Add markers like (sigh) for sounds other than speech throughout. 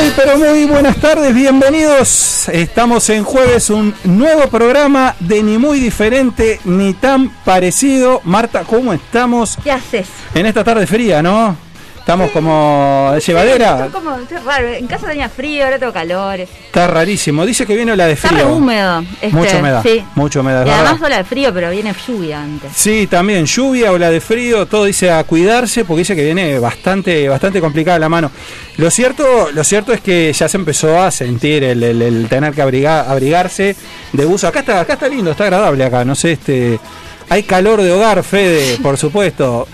Muy, pero muy buenas tardes, bienvenidos. Estamos en jueves, un nuevo programa de ni muy diferente ni tan parecido. Marta, ¿cómo estamos? ¿Qué haces? En esta tarde fría, ¿no? Estamos como de llevadera. Sí, como, raro. En casa tenía frío, ahora tengo calor. Está rarísimo. Dice que viene la de Está frío. re húmedo. Este, Mucha humedad. Sí. Humedad. Y además ola de frío, pero viene lluvia antes. Sí, también lluvia, ola de frío, todo dice a cuidarse porque dice que viene bastante, bastante complicada la mano. Lo cierto, lo cierto es que ya se empezó a sentir el, el- el tener que abrigar, abrigarse de buzo. Acá está, acá está lindo, está agradable acá, no sé, este. Hay calor de hogar, Fede, por supuesto.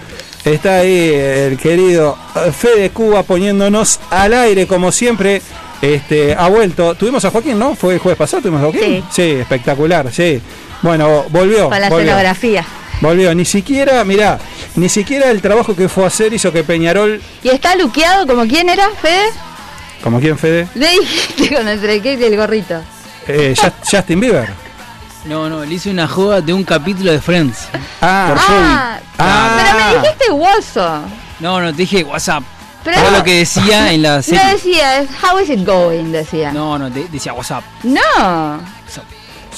Está ahí el querido Fede Cuba poniéndonos al aire como siempre. Este, ha vuelto. Tuvimos a Joaquín, ¿no? Fue el jueves pasado, tuvimos a Joaquín. Sí. espectacular, sí. Bueno, volvió. Para la volvió. escenografía. Volvió, ni siquiera, mirá, ni siquiera el trabajo que fue a hacer hizo que Peñarol, ¿Y está luqueado como quién era, Fede? como quien Fede, Le dijiste con el y el gorrito. eh, Just- Justin Bieber. No, no, le hice una joda de un capítulo de Friends. Ah, Ah, Ah. pero me dijiste Wozo. No, no, te dije WhatsApp. Pero Era no- lo que decía en la (laughs) No serie. decía, how is it going, decía. No, no, te- decía WhatsApp. No. WhatsApp.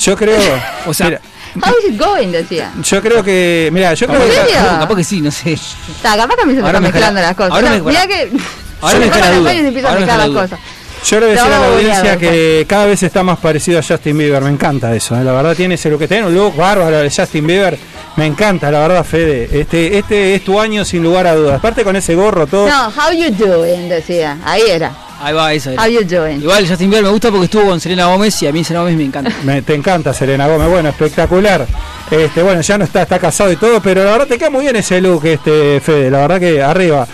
yo creo, (laughs) O sea, mira, How is it going, decía. yo creo que, mira, yo creo ¿En que serio? Capaz, capaz que sí, no sé. Está, capaz que a mí se me Ahora están me mezclando las cosas. ahora No, me- mirá que. ahora me se jala ponen duda. las y se empiezan a Ahora me mezclar jala las duda. cosas. Yo le voy a decir a la Lo a audiencia que cada vez está más parecido a Justin Bieber, me encanta eso, eh, la verdad tiene ese look que tiene un look bárbaro de Justin Bieber, me encanta, la verdad Fede, este, este es tu año sin lugar a dudas, aparte con ese gorro todo, No, how you doing, decía. Ahí era. Ahí va, esa era. How you doing. Igual Justin Bieber me gusta porque estuvo con Selena Gómez y a mí Selena Gómez me encanta. Me- te encanta Serena Gómez, bueno, espectacular. Este, bueno, ya no está, está casado y todo, pero la verdad te queda muy bien ese look, este Fede, la verdad que arriba.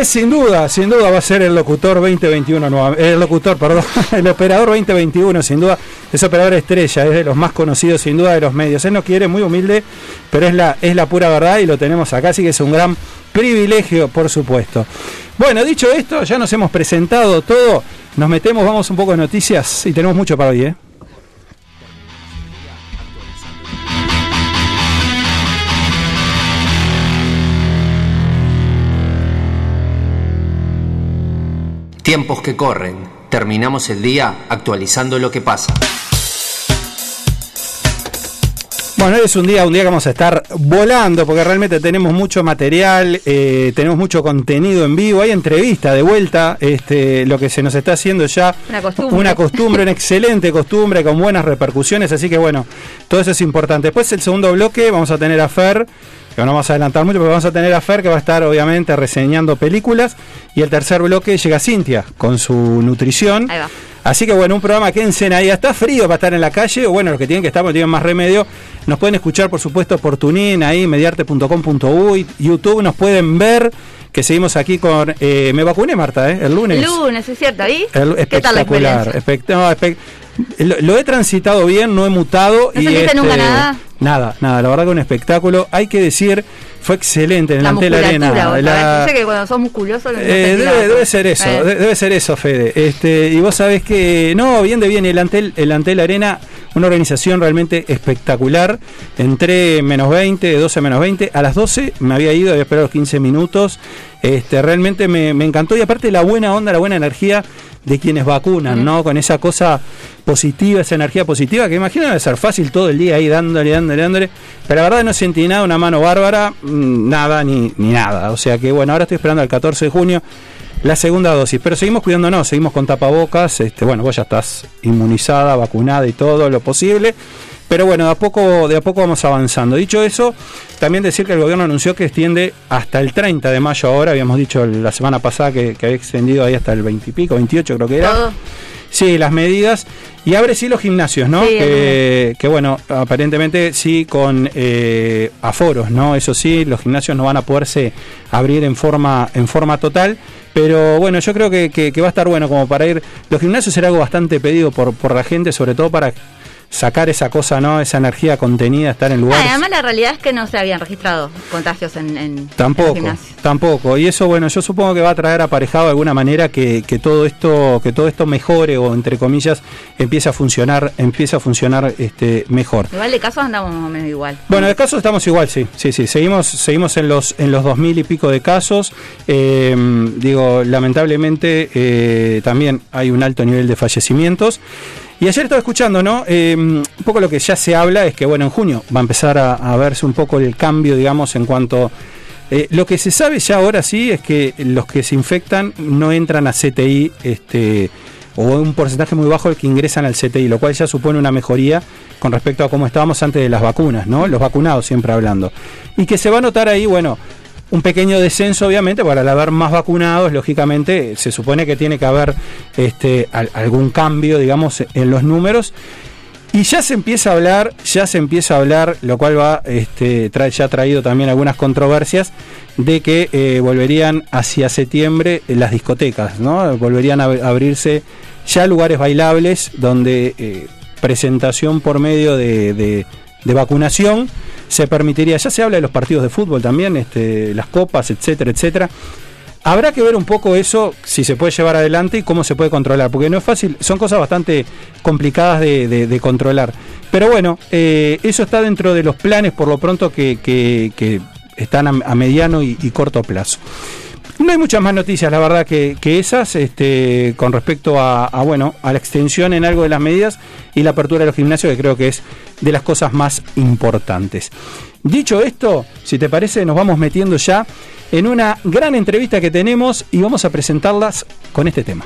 Es sin duda, sin duda va a ser el locutor 2021 nueva- el locutor, perdón, (laughs) el operador 2021, sin duda, es operador estrella, es de los más conocidos sin duda de los medios. Él no quiere, muy humilde, pero es la, es la pura verdad y lo tenemos acá, así que es un gran privilegio, por supuesto. Bueno, dicho esto, ya nos hemos presentado todo, nos metemos, vamos un poco de noticias y tenemos mucho para hoy, ¿eh? Tiempos que corren. Terminamos el día actualizando lo que pasa. Bueno, hoy es un día, un día que vamos a estar volando porque realmente tenemos mucho material, eh, tenemos mucho contenido en vivo, hay entrevista de vuelta, este, lo que se nos está haciendo ya Una costumbre. una costumbre, una excelente costumbre con buenas repercusiones, así que bueno, todo eso es importante. Después el segundo bloque vamos a tener a Fer, que no vamos a adelantar mucho, pero vamos a tener a Fer que va a estar obviamente reseñando películas y el tercer bloque llega Cintia con su nutrición. Ahí va. Así que bueno, un programa que en ahí. Está frío para estar en la calle, o bueno, los que tienen que estar porque tienen más remedio, nos pueden escuchar por supuesto por Tunin, ahí, mediarte.com.uy, YouTube, nos pueden ver, que seguimos aquí con... eh, me vacuné, Marta, ¿eh? El lunes. Lunes, ¿es cierto? ¿Y? El- ¿Qué tal la espectacular. espect- no, espe- lo, lo he transitado bien, no he mutado. ¿No y este, nunca nada? Nada, nada. La verdad que un espectáculo. Hay que decir, fue excelente en La la Antel musculatura, Arena. La- que cuando sos musculoso... no eh, debe, ser eso, Eh. de- debe ser eso, Fede. Este, y vos sabés que, no, bien de bien, el Antel, el Antel Arena, una organización realmente espectacular. Entré menos 20, 12 menos 20, a las 12 me había ido, había esperado 15 minutos. Este, realmente me, me encantó y aparte la buena onda, la buena energía de quienes vacunan, ¿no? Con esa cosa positiva, esa energía positiva, que imagino debe ser fácil todo el día ahí dándole, dándole, dándole. Pero la verdad no sentí nada, una mano bárbara, mm, nada ni, ni nada. O sea que bueno, ahora estoy esperando al 14 de junio la segunda dosis. Pero seguimos cuidándonos, seguimos con tapabocas. Este, bueno, vos ya estás inmunizada, vacunada y todo lo posible. Pero bueno, de a poco, de a poco vamos avanzando. Dicho eso, también decir que el gobierno anunció que extiende hasta el 30 de mayo ahora. Habíamos dicho la semana pasada que, que había extendido ahí hasta el 20 y pico, 28 creo que era. Sí, las medidas. Y abre sí los gimnasios, ¿no? Sí, que, que, bueno, aparentemente sí con eh, aforos, ¿no? Eso sí, los gimnasios no van a poderse abrir en forma, en forma total. Pero bueno, yo creo que, que- que va a estar bueno como para ir. Los gimnasios será algo bastante pedido por, por la gente, sobre todo para sacar esa cosa, ¿no? Esa energía contenida, estar en Ah, lugares. y además la realidad es que no se habían registrado contagios en, en, Tampoco, tampoco. Y eso, bueno, yo supongo que va a traer aparejado de alguna manera que, que todo esto, que todo esto mejore o entre comillas empiece a funcionar, empiece a funcionar este mejor. Igual de casos andamos más o menos igual. Bueno, de casos estamos igual, sí, sí, sí. Seguimos, seguimos en los en los dos mil y pico de casos. Eh, digo, lamentablemente eh, también hay un alto nivel de fallecimientos. Y ayer estaba escuchando, ¿no? Eh, un poco lo que ya se habla es que, bueno, en junio va a empezar a, verse un poco el cambio, digamos, en cuanto eh, lo que se sabe ya ahora sí es que los que se infectan no entran a CTI, este, o un porcentaje muy bajo el que ingresan al CTI, lo cual ya supone una mejoría con respecto a cómo estábamos antes de las vacunas, ¿no? Los vacunados siempre hablando. Y que se va a notar ahí, bueno, un pequeño descenso, obviamente, para al haber más vacunados, lógicamente, se supone que tiene que haber este, al- algún cambio, digamos, en los números. Y ya se empieza a hablar, ya se empieza a hablar, lo cual va, este, trae, ya ha traído también algunas controversias, de que eh, volverían hacia septiembre las discotecas, ¿no? Volverían a ab- abrirse ya lugares bailables donde eh, presentación por medio de, de- de vacunación se permitiría. Ya se habla de los partidos de fútbol también, este, las copas, etcétera, etcétera. Habrá que ver un poco eso, si se puede llevar adelante y cómo se puede controlar, porque no es fácil, son cosas bastante complicadas de, controlar. Pero bueno, eh, eso está dentro de los planes por lo pronto que, que- que están a, mediano y corto plazo. No hay muchas más noticias, la verdad, que, esas, este, con respecto a, a, bueno, a la extensión en algo de las medidas y la apertura de los gimnasios, que creo que es de las cosas más importantes. Dicho esto, si te parece, nos vamos metiendo ya en una gran entrevista que tenemos y vamos a presentarlas con este tema.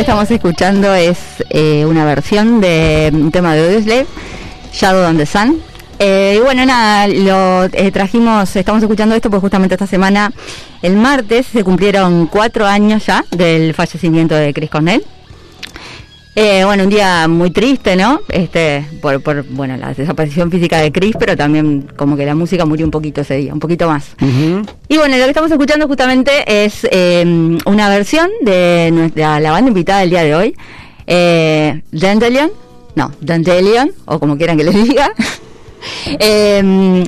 Estamos escuchando es eh, una versión de un tema de Audioslave, Shadow on the Sun, Eh, y bueno, nada, lo eh, trajimos, estamos escuchando esto porque justamente esta semana, el martes, se cumplieron cuatro años ya del fallecimiento de Chris Cornell. Eh, bueno, un día muy triste, ¿no? Este, por, por, bueno, la desaparición física de Chris, pero también como que la música murió un poquito ese día, un poquito más. Y bueno, lo que estamos escuchando justamente es eh, una versión de nuestra, la banda invitada del día de hoy, eh, Dandelion, no, Dandelion, o como quieran que les diga. (laughs) Eh,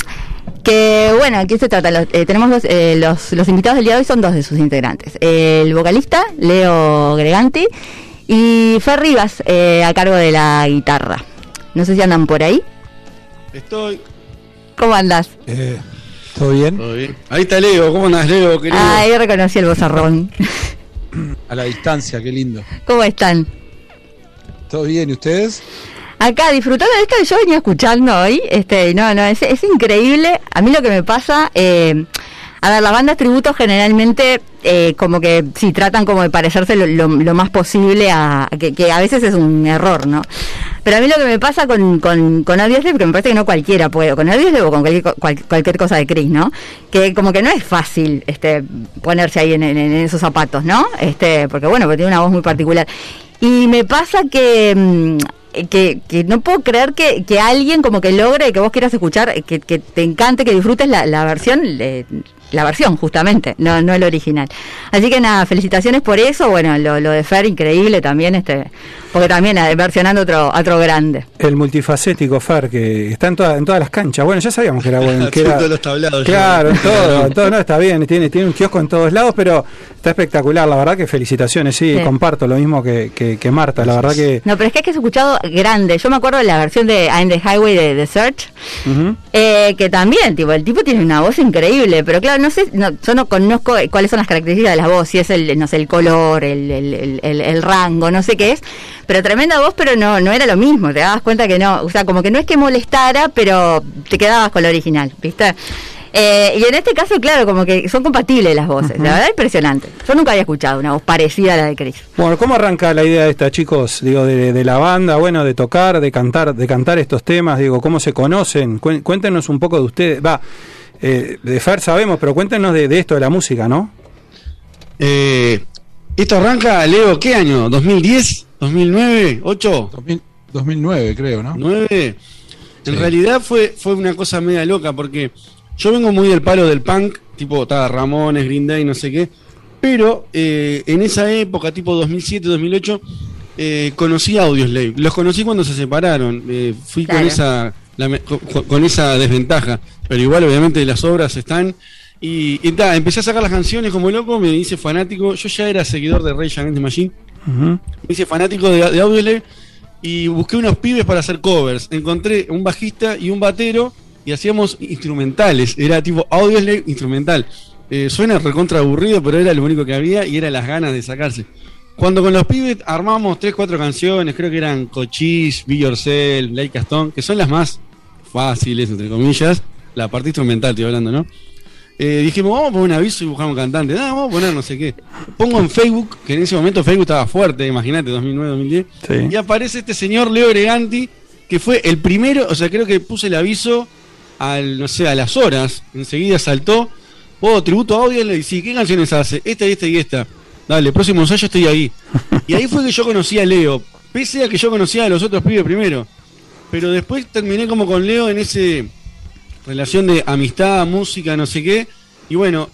que bueno, aquí se trata. Los- eh, tenemos dos, eh, los, los invitados del día de hoy son dos de sus integrantes. El vocalista, Leo Greganti, y Fer Rivas, eh, a cargo de la guitarra. No sé si andan por ahí. Estoy. ¿Cómo andas? Eh, ¿Todo bien? Todo bien. Ahí está Leo. ¿Cómo andás, Leo, querido? Ahí reconocí el bozarrón. (clears throat) A la distancia, qué lindo. ¿Cómo están? ¿Todo bien? ¿Y ustedes? Acá disfrutando de esto que yo venía escuchando hoy, este, no, no, es, es increíble. A mí lo que me pasa, eh, a ver, las bandas tributos generalmente eh, como que sí tratan como de parecerse lo, más posible a, que, a veces es un error, ¿no? Pero a mí lo que me pasa con, con, con porque me parece que no cualquiera puede, con Audioslave o con cualquier, co- cual- cualquier cosa de Chris, ¿no? Que como que no es fácil este ponerse ahí en, esos zapatos, ¿no? Este, porque bueno, porque tiene una voz muy particular. Y me pasa que, mm, que, que no puedo creer que, que alguien como que logre que vos quieras escuchar, que, que te encante, que disfrutes la, la versión, la versión justamente, no, no el original. Así que nada, felicitaciones por eso, bueno, lo, lo de Fer increíble también, este, porque también eh, versionando otro, otro grande. El multifacético Fer, que está en, toda- en todas las canchas. Bueno, ya sabíamos que era bueno. Que (laughs) era, todos los tablados. Claro, en todo, (laughs) en todo, no, está bien, tiene, tiene un kiosco en todos lados, pero está espectacular, la verdad que felicitaciones, sí, Sí. comparto lo mismo que, que, que Marta, la verdad que... No, pero es que has escuchado grande. Yo me acuerdo de la versión de I'm the Highway de The Search. Eh, que también, tipo, el tipo tiene una voz increíble, pero claro, no sé, no, yo no conozco eh, cuáles son las características de la voz, si es el, no sé, el color, el, el, el, rango, no sé qué es, pero tremenda voz, pero no, no era lo mismo, te dabas cuenta que no, o sea, como que no es que molestara, pero te quedabas con lo original, ¿viste? Eh, y en este caso, claro, como que son compatibles las voces, la verdad impresionante. Yo nunca había escuchado una voz parecida a la de Chris. Bueno, ¿cómo arranca la idea esta, chicos? Digo, de, de la banda, bueno, de tocar, de cantar, de cantar estos temas, digo, ¿cómo se conocen? Cuéntenos un poco de ustedes, va, eh, de Fer sabemos, pero cuéntenos de, de esto, de la música, ¿no? Eh, esto arranca, Leo, ¿qué año? ¿2010? ¿2009? ¿8? 2000 2009, creo, ¿no? ¿9? En Sí. realidad fue, fue una cosa media loca porque yo vengo muy del palo del punk, tipo estaba Ramones, Green Day, no sé qué, pero eh, en esa época, tipo 2007, 2008, eh, conocí a Audioslave. Los conocí cuando se separaron. eh, fui con esa la con, con esa desventaja, pero igual obviamente las obras están y, y ta, empecé a sacar las canciones como loco, me hice fanático. Yo ya era seguidor de Rage Against the Machine me hice fanático de, de Audioslave y busqué unos pibes para hacer covers. Encontré un bajista y un batero y hacíamos instrumentales. Era tipo Audioslave instrumental. Eh, suena recontra aburrido, pero era lo único que había y era las ganas de sacarse. Cuando con los pibes armamos 3, 4 canciones, creo que eran Cochise, Be Yourself, Like Stone, que son las más fáciles, entre comillas. La parte instrumental estoy hablando, ¿no? Eh, dijimos, vamos a poner un aviso y buscamos un cantante. Ah, vamos a poner no sé qué. Pongo en Facebook, que en ese momento Facebook estaba fuerte, imagínate, 2009, 2010. Sí. Y aparece este señor Leo Greganti, que fue el primero, o sea, creo que puse el aviso al, no sé, a las horas. Enseguida saltó. Oh, tributo a audio, le dije, ¿qué canciones hace? Esta y esta y esta. Dale, próximo ensayo estoy ahí. Y ahí fue que yo conocí a Leo. Pese a que yo conocía a los otros pibes primero. Pero después terminé como con Leo en ese relación de amistad, música, no sé qué. Y bueno,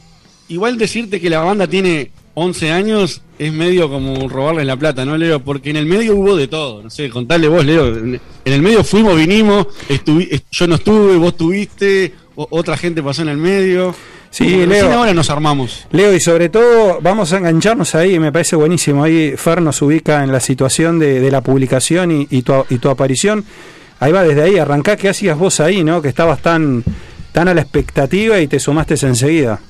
igual decirte que la banda tiene 11 años es medio como robarles la plata, ¿no, Leo? Porque en el medio hubo de todo. No sé, contarle vos, Leo. En el medio fuimos, vinimos, yo no estuve, vos tuviste, otra gente pasó en el medio. Sí, Leo. ahora nos armamos. Leo, y sobre todo vamos a engancharnos ahí, me parece buenísimo. Ahí Fer nos ubica en la situación de, de la publicación y, y tu, y tu aparición. Ahí va, desde ahí, arrancá, ¿qué hacías vos ahí, no? Que estabas tan, tan a la expectativa y te sumaste enseguida.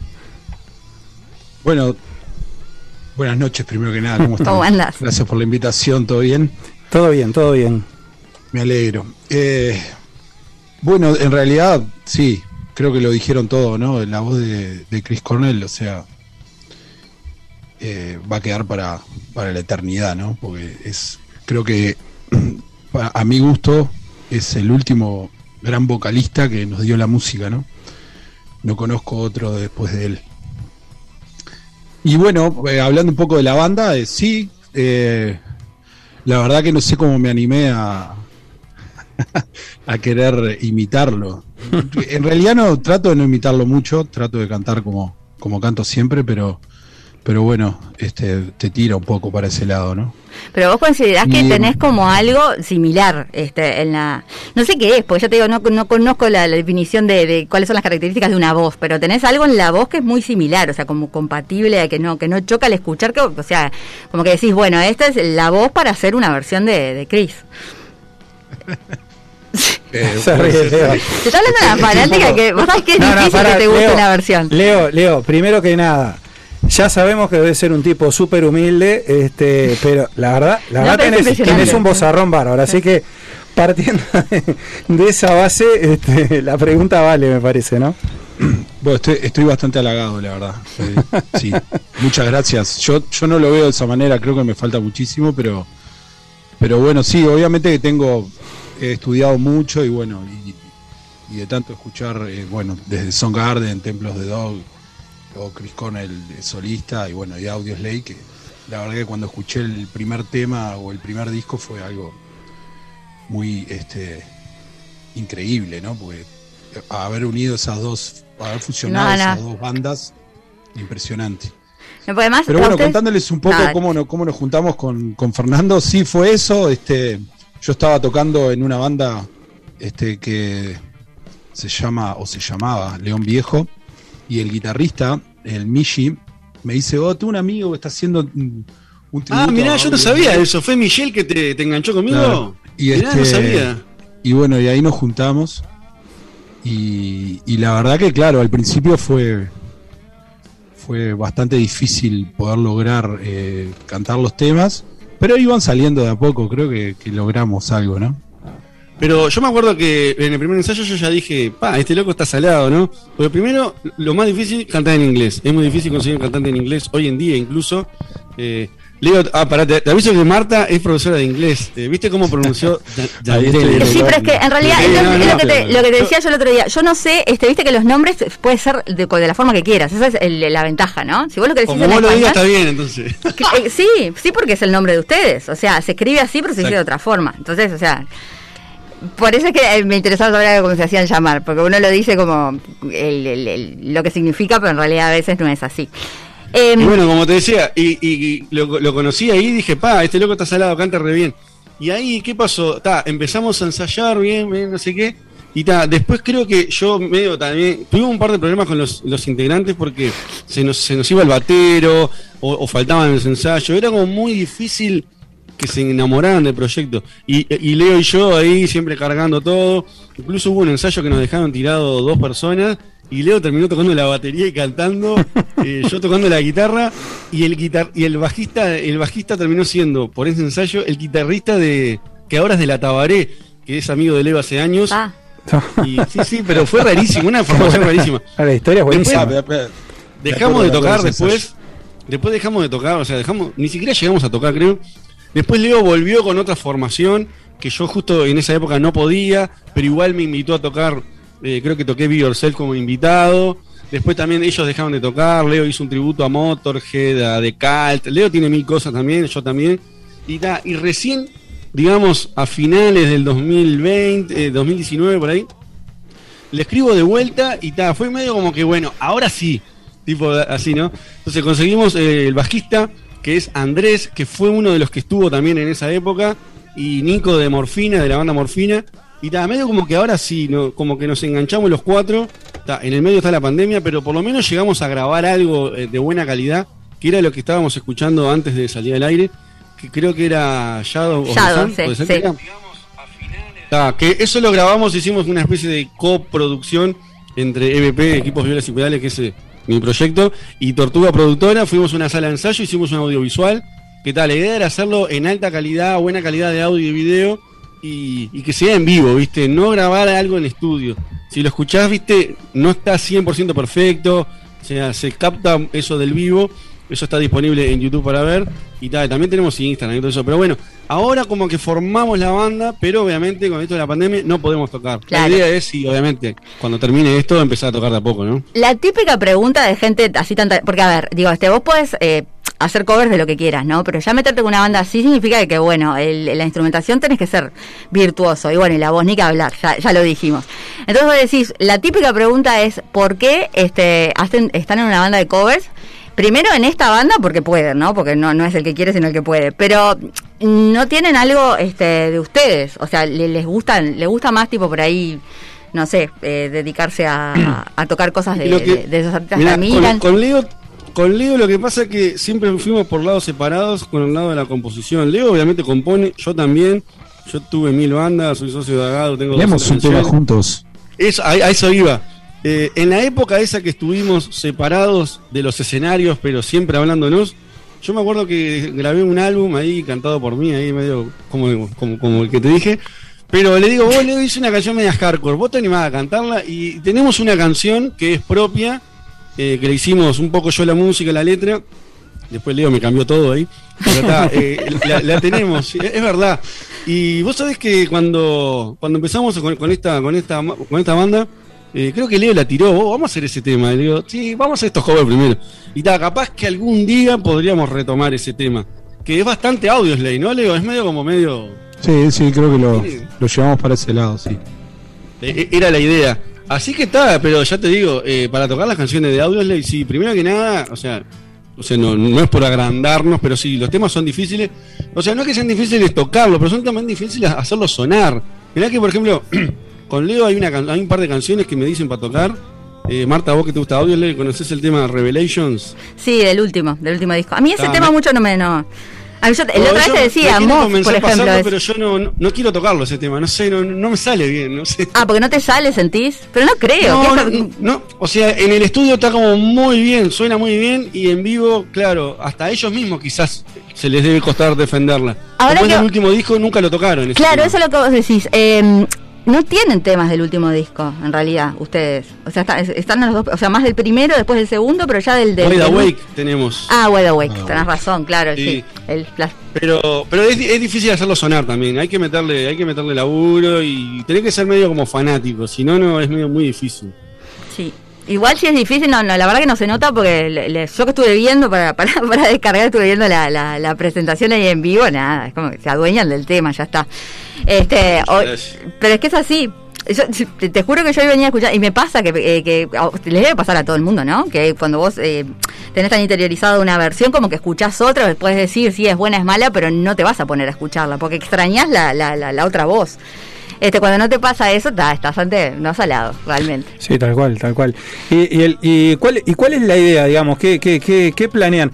Bueno, buenas noches primero que nada, ¿cómo (laughs) están? ¿Cómo andas? Gracias por la invitación, ¿todo bien? Todo bien, todo bien. Me alegro. Eh, bueno, en realidad, sí, creo que lo dijeron todo, ¿no? La voz de, de Chris Cornell, o sea, eh, va a quedar para, para la eternidad, ¿no? Porque es, creo que (clears throat) a mi gusto es el último gran vocalista que nos dio la música, ¿no? No conozco otro después de él. Y bueno, eh, hablando un poco de la banda, eh, sí, la verdad que no sé cómo me animé a, (laughs) a querer imitarlo. En realidad no trato de no imitarlo mucho, trato de cantar como, como canto siempre, pero, pero bueno, este, te tira un poco para ese lado, ¿no? Pero vos considerás que tenés como algo similar este, en la... No sé qué es, porque ya te digo, no, no conozco la, la definición de, de cuáles son las características de una voz, pero tenés algo en la voz que es muy similar, o sea, como compatible, que no que no choca al escuchar, que, o sea, como que decís, bueno, esta es la voz para hacer una versión de, de Chris. (laughs) Eh, (laughs) Se ríe. Leo. Te está hablando de la fanática que vos sabés que es No, no, difícil que te guste Leo, una versión. Leo, Leo, primero que nada, ya sabemos que debe ser un tipo súper humilde, este, pero la verdad, la No, verdad tenés, un bozarrón bárbaro, así que partiendo de, de esa base, este, la pregunta vale, me parece, ¿no? Bueno, estoy, estoy bastante halagado, la verdad. Eh, sí, muchas gracias. Yo, yo no lo veo de esa manera, creo que me falta muchísimo, pero, pero bueno, sí, obviamente que tengo, he estudiado mucho y bueno, y, y de tanto escuchar, eh, bueno, desde Soundgarden, Templos de Dog, o Chris Cornell solista y bueno, y Audioslave, que la verdad que cuando escuché el primer tema o el primer disco fue algo muy este increíble, ¿no? Porque haber unido esas dos, haber fusionado No, no. esas dos bandas, impresionante. No, porque además, Pero bueno, ustedes- contándoles un poco cómo, no- cómo nos juntamos con, con Fernando, sí fue eso. Este, yo estaba tocando en una banda este, que se llama o se llamaba León Viejo y el guitarrista, el Mishi, me dice, oh, tengo un amigo que está haciendo un, un Ah, tributo mirá, yo no sabía Slave". eso. ¿Fue Michelle que te, te enganchó conmigo? Claro. Y Mirá, no este, sabía. Y bueno, y ahí nos juntamos. Y, y la verdad que, claro, al principio fue, fue bastante difícil poder lograr eh, cantar los temas, pero iban saliendo de a poco, creo que, logramos algo, ¿no? Pero yo me acuerdo que en el primer ensayo yo ya dije, pa, este loco está salado, ¿no? Porque primero, lo más difícil, cantar en inglés. Es muy difícil conseguir un cantante en inglés hoy en día incluso. Eh, Leo, ah, pará, te, te aviso que Marta es profesora de inglés. Eh, ¿Viste cómo pronunció? (laughs) Sí, pero es que en realidad Sí, lo, no, es no, lo que te, pero- lo que te decía yo el otro día. Yo no sé, este, viste que los nombres puede ser de, de la forma que quieras. Esa es el- la ventaja, ¿no? Si vos lo que decís Como en vos lo digas está bien, entonces. (laughs) que- eh, sí, sí, porque es el nombre de ustedes. O sea, se escribe así, pero se dice de otra forma. Entonces, o sea, por eso es que eh, me interesaba saber cómo se hacían llamar, porque uno lo dice como el- el- el- lo que significa, pero en realidad a veces no es así. Y bueno, como te decía, y, y- lo, lo conocí ahí y dije, pa, este loco está salado, canta re bien. Y ahí, ¿qué pasó? Ta, empezamos a ensayar bien, bien, no sé qué. Y ta, después creo que yo medio también, tuvimos un par de problemas con los, los integrantes porque se nos, se nos iba el batero o, o faltaban los ensayos. Era como muy difícil que se enamoraran del proyecto. Y, y Leo y yo ahí siempre cargando todo. Incluso hubo un ensayo que nos dejaron tirado dos personas y Leo terminó tocando la batería y cantando, (laughs) eh, yo tocando la guitarra y el guitar y el bajista, el bajista terminó siendo por ese ensayo el guitarrista de que ahora es de la Tabaré, que es amigo de Leo hace años. ah, Y, sí, sí, pero fue rarísimo, una formación rarísima. Ah, La historia es buenísima. Ah, Dejamos de tocar después. Después dejamos de tocar, o sea, dejamos, ni siquiera llegamos a tocar, creo. Después Leo volvió con otra formación que yo justo en esa época no podía, pero igual me invitó a tocar, eh, creo que toqué Be Yourself como invitado. Después también ellos dejaron de tocar, Leo hizo un tributo a Motorhead, a The Cult. Leo tiene mil cosas también, yo también. Y, ta, y recién, digamos, a finales del 2020, eh, 2019 por ahí, le escribo de vuelta y ta, fue medio como que, bueno, ahora sí, tipo así, ¿no? Entonces conseguimos eh, el bajista, que es Andrés, que fue uno de los que estuvo también en esa época, y Nico de Morfina, de la banda Morfina, y ta, medio como que ahora sí, ¿no? como que nos enganchamos los cuatro, ta, en el medio está la pandemia, pero por lo menos llegamos a grabar algo eh, de buena calidad, que era lo que estábamos escuchando antes de salir al aire, que creo que era Shadow, of the Shadow, Sun, sí, ¿puede ser sí. que eso lo grabamos, hicimos una especie de coproducción entre EVP, Equipos Violas y Pedales, que es eh, mi proyecto, y Tortuga Productora. Fuimos a una sala de ensayo, hicimos un audiovisual. ¿Qué tal? La idea era hacerlo en alta calidad, buena calidad de audio y video, y, y que sea en vivo, ¿viste? No grabar algo en estudio. Si lo escuchás, ¿viste? No está 100% perfecto, o sea, se capta eso del vivo, Eso está disponible en YouTube para ver. Y tal, también tenemos Instagram y todo eso. Pero bueno, ahora como que formamos la banda, pero obviamente con esto de la pandemia no podemos tocar. Claro. La idea es, sí, obviamente, cuando termine esto, empezar a tocar de a poco, ¿no? La típica pregunta de gente así tanta. Porque, a ver, digo, este, vos podés eh, hacer covers de lo que quieras, ¿no? Pero ya meterte con una banda así significa que, bueno, el- la instrumentación tenés que ser virtuoso. Y bueno, y la voz ni que hablar, ya, ya lo dijimos. Entonces vos decís, la típica pregunta es: ¿por qué este, hacen, están en una banda de covers? Primero en esta banda porque pueden, ¿no? Porque no, no es el que quiere, sino el que puede. Pero no tienen algo este, de ustedes. O sea, le- les gustan, les gusta más tipo por ahí, no sé, eh, dedicarse a, a tocar cosas de, Y lo que- de- de esos artistas Mirá, con, con Leo, con Leo lo que pasa es que siempre fuimos por lados separados con el lado de la composición. Leo obviamente compone, yo también. Yo tuve mil bandas, soy socio de Agado, tengo Tenemos 12 un tema juntos. Eso, a, a eso iba. Eh, en la época esa que estuvimos separados de los escenarios, pero siempre hablándonos, yo me acuerdo que grabé un álbum ahí cantado por mí, ahí medio como, como, como el que te dije. Pero le digo, vos le hice una canción media hardcore, vos te animás a cantarla y tenemos una canción que es propia, eh, que le hicimos un poco yo la música, la letra. Después Leo me cambió todo ahí. Pero está, (laughs) eh, la, la tenemos, es verdad. Y vos sabés que cuando, cuando empezamos con, con esta, con, esta, con esta banda, eh, creo que Leo la tiró, "Oh, vamos a hacer ese tema. Y le digo, sí, vamos a hacer estos covers primero. Y está, capaz que algún día podríamos retomar ese tema. Que es bastante Audioslay, ¿no, Leo? Es medio como medio... Sí, sí, creo que lo, lo llevamos para ese lado, sí. Eh, Era la idea. Así que está, pero ya te digo, eh, para tocar las canciones de Audioslay, sí, primero que nada, o sea, o sea no, no es por agrandarnos, pero sí, los temas son difíciles. O sea, no es que sean difíciles tocarlos, pero son también difíciles hacerlos sonar. Mirá que, por ejemplo, (clears throat) con Leo hay, una, hay un par de canciones que me dicen para tocar. Eh, Marta, vos que te gusta Audioslay, ¿conoces el tema Revelations? Sí, del último, del último disco. A mí ese Ah, tema me- mucho no me... No. A mí yo, la No, otra vez te decía, convencer por ejemplo. pasarlo, es- pero yo no, no, no quiero tocarlo ese tema, no sé, no, no me sale bien, no sé. Ah, porque no te sale, sentís. Pero no creo. No, no, o sea, en el estudio está como muy bien, suena muy bien y en vivo, claro, hasta a ellos mismos quizás se les debe costar defenderla. Ahora Después que- del último disco nunca lo tocaron. Claro, tema. eso es lo que vos decís. Eh, no tienen temas del último disco, en realidad, ustedes. O sea, está- están en los dos, o sea, más del primero, después del segundo, pero ya del del. Wide Awake tenemos. Ah, Wide Awake, Ah, tenés razón, claro, sí. Sí. El, Pero, pero es, es difícil hacerlo sonar también. Hay que meterle, hay que meterle laburo y tenés que ser medio como fanático, si no, no es medio muy difícil. sí. Igual si es difícil, no, no, la verdad que no se nota porque le- le- yo que estuve viendo para, (laughs) para, para descargar, estuve viendo la, la, la presentación ahí en vivo, nada, es como que se adueñan del tema, ya está. Este, o- pero es que es así. Yo, te, te juro que yo venía a escuchar y me pasa que, eh, que les debe pasar a todo el mundo, ¿no? Que cuando vos eh, tenés tan interiorizado una versión, como que escuchás otra, puedes decir si es buena, es mala, pero no te vas a poner a escucharla porque extrañás la, la, la, la otra voz. Este, cuando no te pasa eso, ta, estás ante no salado, realmente. Sí, tal cual, tal cual. ¿Y, el- y cuál, ¿Y cuál es la idea, digamos? ¿Qué, qué, qué, qué planean?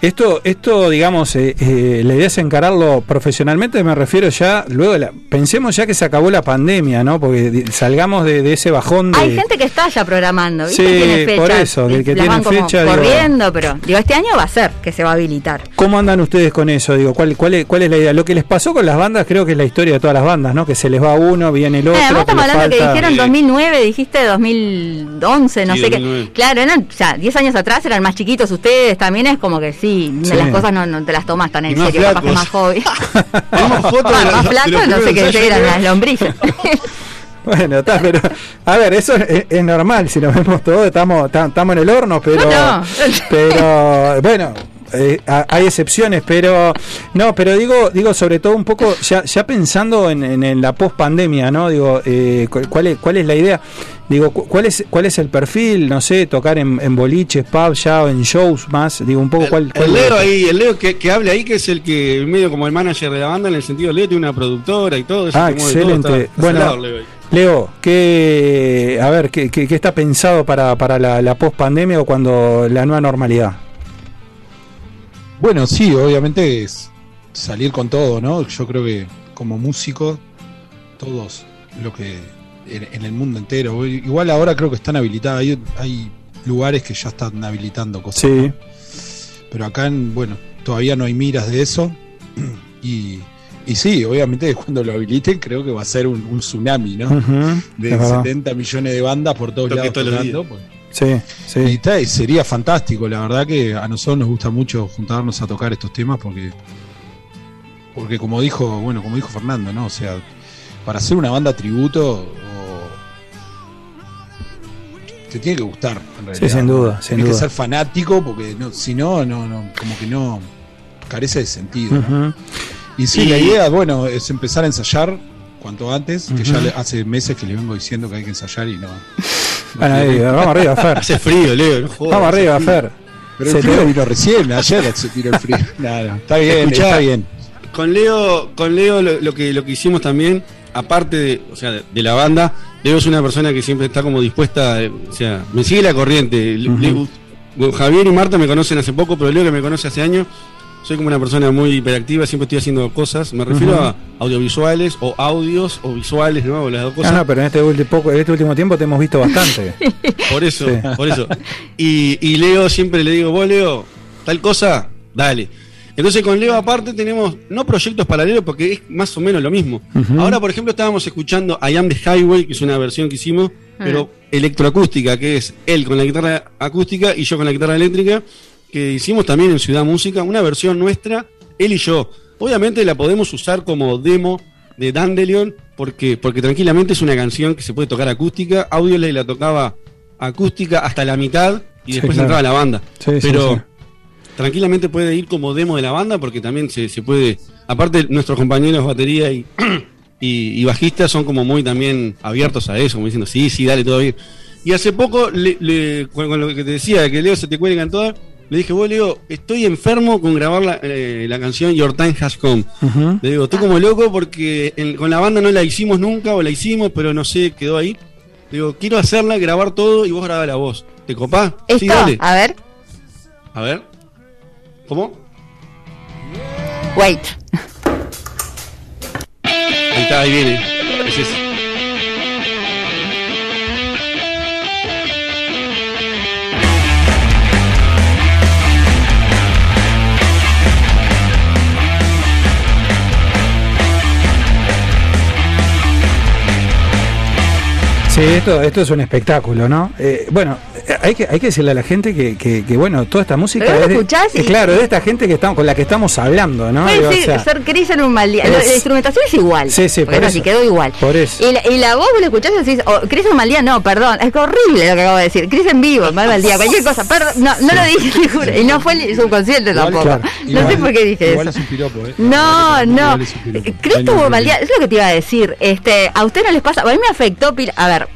Esto, esto digamos, eh, eh, la idea es encararlo profesionalmente, me refiero ya, luego, de la- pensemos ya que se acabó la pandemia, ¿no? Porque salgamos de, de ese bajón de... Hay gente que está ya programando, ¿viste? Sí, tiene fecha, por eso, del que tiene van como fecha, digo- corriendo, pero digo, este año va a ser que se va a habilitar. ¿Cómo andan ustedes con eso? Digo, ¿cuál, cuál, es, ¿cuál es la idea? Lo que les pasó con las bandas creo que es la historia de todas las bandas, ¿no? Que se les va uno, viene el otro. Eh, Además que estamos hablando que falta- dijeron Sí. 2009, dijiste 2011, no Sí, sé 2009. qué. Claro, eran, o sea, 10 años atrás eran más chiquitos ustedes, también es como que sí, Sí. las cosas no, no te las tomas tan en más serio, capaz flacos. más hobby. (laughs) Tenemos (laughs) fotos de más flacos, no sé qué, eran las lombrices. (laughs) Bueno, está, pero a ver, eso es, es normal, si nos vemos todos, estamos, ta- estamos en el horno, pero, No, no. pero bueno, eh, ha- hay excepciones, pero no, pero digo, digo sobre todo un poco ya, ya pensando en, en- en la post pandemia, ¿no? Digo, eh, cu- ¿cuál es, cuál es la idea? Digo, cu- ¿cuál es, cuál es el perfil? No sé, tocar en, en boliches, pubs ya o en shows más, digo un poco cuál, cuál El Leo ahí, el Leo que, que hable ahí, que es el que medio como el manager de la banda, en el sentido, Leo tiene una productora y todo eso. Ah, mueve todo, excelente. está- está Bueno, salado, Leo ¿qué, a ver, ¿qué, qué, qué está pensado para, para la, la post pandemia o cuando la nueva normalidad? Bueno, sí, obviamente es salir con todo, ¿no? Yo creo que como músico, todos lo que en, en el mundo entero, igual ahora creo que están habilitados, hay, hay lugares que ya están habilitando cosas. Sí. ¿no? Pero acá, en, bueno, todavía no hay miras de eso. (clears throat) Y, y sí, obviamente (laughs) cuando lo habiliten creo que va a ser un, un tsunami, ¿no? De es verdad. 70 millones de bandas por todos Toque lados todos Sí, Y sí. y sería fantástico, la verdad que a nosotros nos gusta mucho juntarnos a tocar estos temas porque porque como dijo, bueno, como dijo Fernando, ¿no? O sea, para hacer una banda tributo o- te tiene que gustar, en realidad. sin ¿no? duda, sin Tienes que duda. ser fanático porque no, si no, no, no, como que no carece de sentido. Y sí, Y- la idea, bueno, es empezar a ensayar cuanto antes, que ya hace meses que le vengo diciendo que hay que ensayar y no. (laughs) Bueno, ahí, (laughs) vamos arriba, Fer. Hace frío, Leo. No jodas, Vamos arriba, frío. Fer. Pero Se el te frío ve. vino recién, ayer se tiró el frío. (laughs) No, está bien, Escuchá. está bien. Con Leo, con Leo lo, lo que lo que hicimos también, aparte de, o sea, de, de la banda, Leo es una persona que siempre está como dispuesta, eh, o sea, me sigue la corriente. Le- bueno, Javier y Marta me conocen hace poco, pero Leo que me conoce hace años, soy como una persona muy hiperactiva, siempre estoy haciendo cosas. Me refiero a audiovisuales o audios o visuales, ¿no? O las dos cosas. no, pero en este, ulti- poco, en este último tiempo te hemos visto bastante. (laughs) Por eso, Sí. por eso. Y, y Leo siempre le digo, vos Leo, tal cosa, dale. Entonces con Leo aparte tenemos no proyectos paralelos porque es más o menos lo mismo. Ahora, por ejemplo, estábamos escuchando I Am the Highway, que es una versión que hicimos, pero electroacústica, que es él con la guitarra acústica y yo con la guitarra eléctrica, que hicimos también en Ciudad Música, una versión nuestra, él y yo. Obviamente la podemos usar como demo de Dandelion, porque, porque tranquilamente es una canción que se puede tocar acústica. Audioley la tocaba acústica hasta la mitad y Sí, después claro. entraba la banda. Sí, sí, Pero sí. tranquilamente puede ir como demo de la banda porque también se, se puede. Aparte, nuestros compañeros batería y, (clears throat) y, y bajistas son como muy también abiertos a eso, como diciendo, sí, sí, dale, todo bien. Y hace poco, le, le- con, lo que te decía, de que Leo se te cuelgan todas, le dije, vos, Leo, estoy enfermo con grabar la, eh, la canción Your Time Has Come. Le digo, estoy como loco porque en- con la banda no la hicimos nunca, o la hicimos, pero no sé, quedó ahí. Le digo, quiero hacerla, grabar todo y vos grabás la voz. ¿Te copás? Esto, Sí, dale. a ver, A ver. ¿Cómo? wait. Ahí está, ahí viene. Es ese. Sí, esto, esto es un espectáculo, ¿no? Eh, bueno, hay que, hay que decirle a la gente que, que, que, bueno, toda esta música Pero es de, escuchás y- eh, claro, de esta gente que estamos, con la que estamos hablando, ¿no? Puede Digo, o ser, sea, ser Chris en un mal día. es- La, instrumentación es igual. Sí, sí, por es eso. así, quedó igual. Por eso. Y la, y la voz vos la escuchás y decís, oh, Chris en un mal día, no, perdón, es horrible lo que acabo de decir. Chris en vivo, mal mal día, cualquier cosa, perdón, no, no lo dije, te juro. Y no fue el subconsciente Igual, tampoco. claro, no igual- sé por qué dije igual eso. es un piropo, ¿eh? No, no. No, tuvo no, mal día, es lo que te iba a decir. Este, a ustedes no les pasa, a mí me afectó, a ver,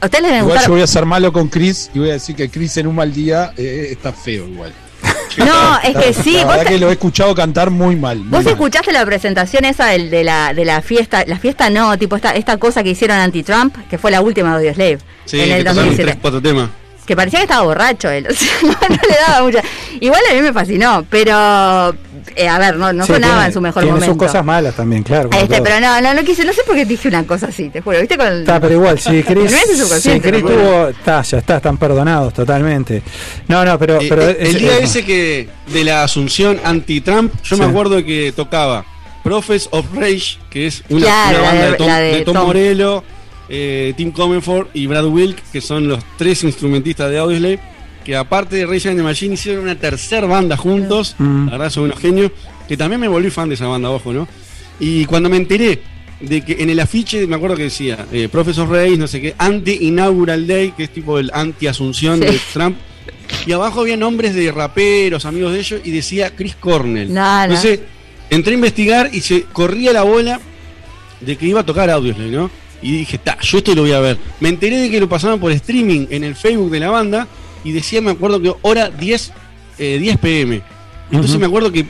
a ustedes les deben Igual gustar. yo voy a ser malo con Chris y voy a decir que Chris en un mal día eh, está feo igual. (laughs) No, es que sí, La vos, verdad que lo he escuchado cantar muy mal. muy vos mal. escuchaste la presentación esa del- de, la, de la fiesta, la fiesta no, tipo esta, esta cosa que hicieron anti-Trump, que fue la última de Audioslave, Sí, en que el tocaron 2017. tres, cuatro temas. que parecía que estaba borracho él, (laughs) o sea, no, no le daba mucha. Igual a mí me fascinó, pero eh, a ver, no, no sí, sonaba tiene- en su mejor tiene momento. sus cosas malas también, claro. Este, pero no, no, no quise, no sé por qué dije una cosa así, te juro, viste con el- pero igual, si (laughs) Chris, si Chris tuvo, está, ya está, están perdonados totalmente. No, no, pero, Eh, pero eh, es- el día es- ese que de la asunción anti-Trump, yo me acuerdo que tocaba Prophets of Rage, que es una, Claro, una banda de- de, Tom, la de de Tom Tom. Morello, eh, Tim Comenford y Brad Wilk, que son los tres instrumentistas de Audioslave, que aparte de Rage Against the Machine hicieron una tercera banda juntos, Mm. la verdad son unos genios, que también me volví fan de esa banda, ojo, ¿no? Y cuando me enteré de que en el afiche, me acuerdo que decía, eh, Prophets of Rage, no sé qué, Anti-Inaugural Day, que es tipo el anti-asunción Sí. de Trump, y abajo había nombres de raperos, amigos de ellos, y decía Chris Cornell. No. Entonces, entré a investigar y se corría la bola de que iba a tocar Audioslave, ¿no? Y dije, ta, yo esto lo voy a ver. Me enteré de que lo pasaban por streaming en el Facebook de la banda y decía, me acuerdo que hora 10, eh, 10 pm. Entonces Ujú. me acuerdo que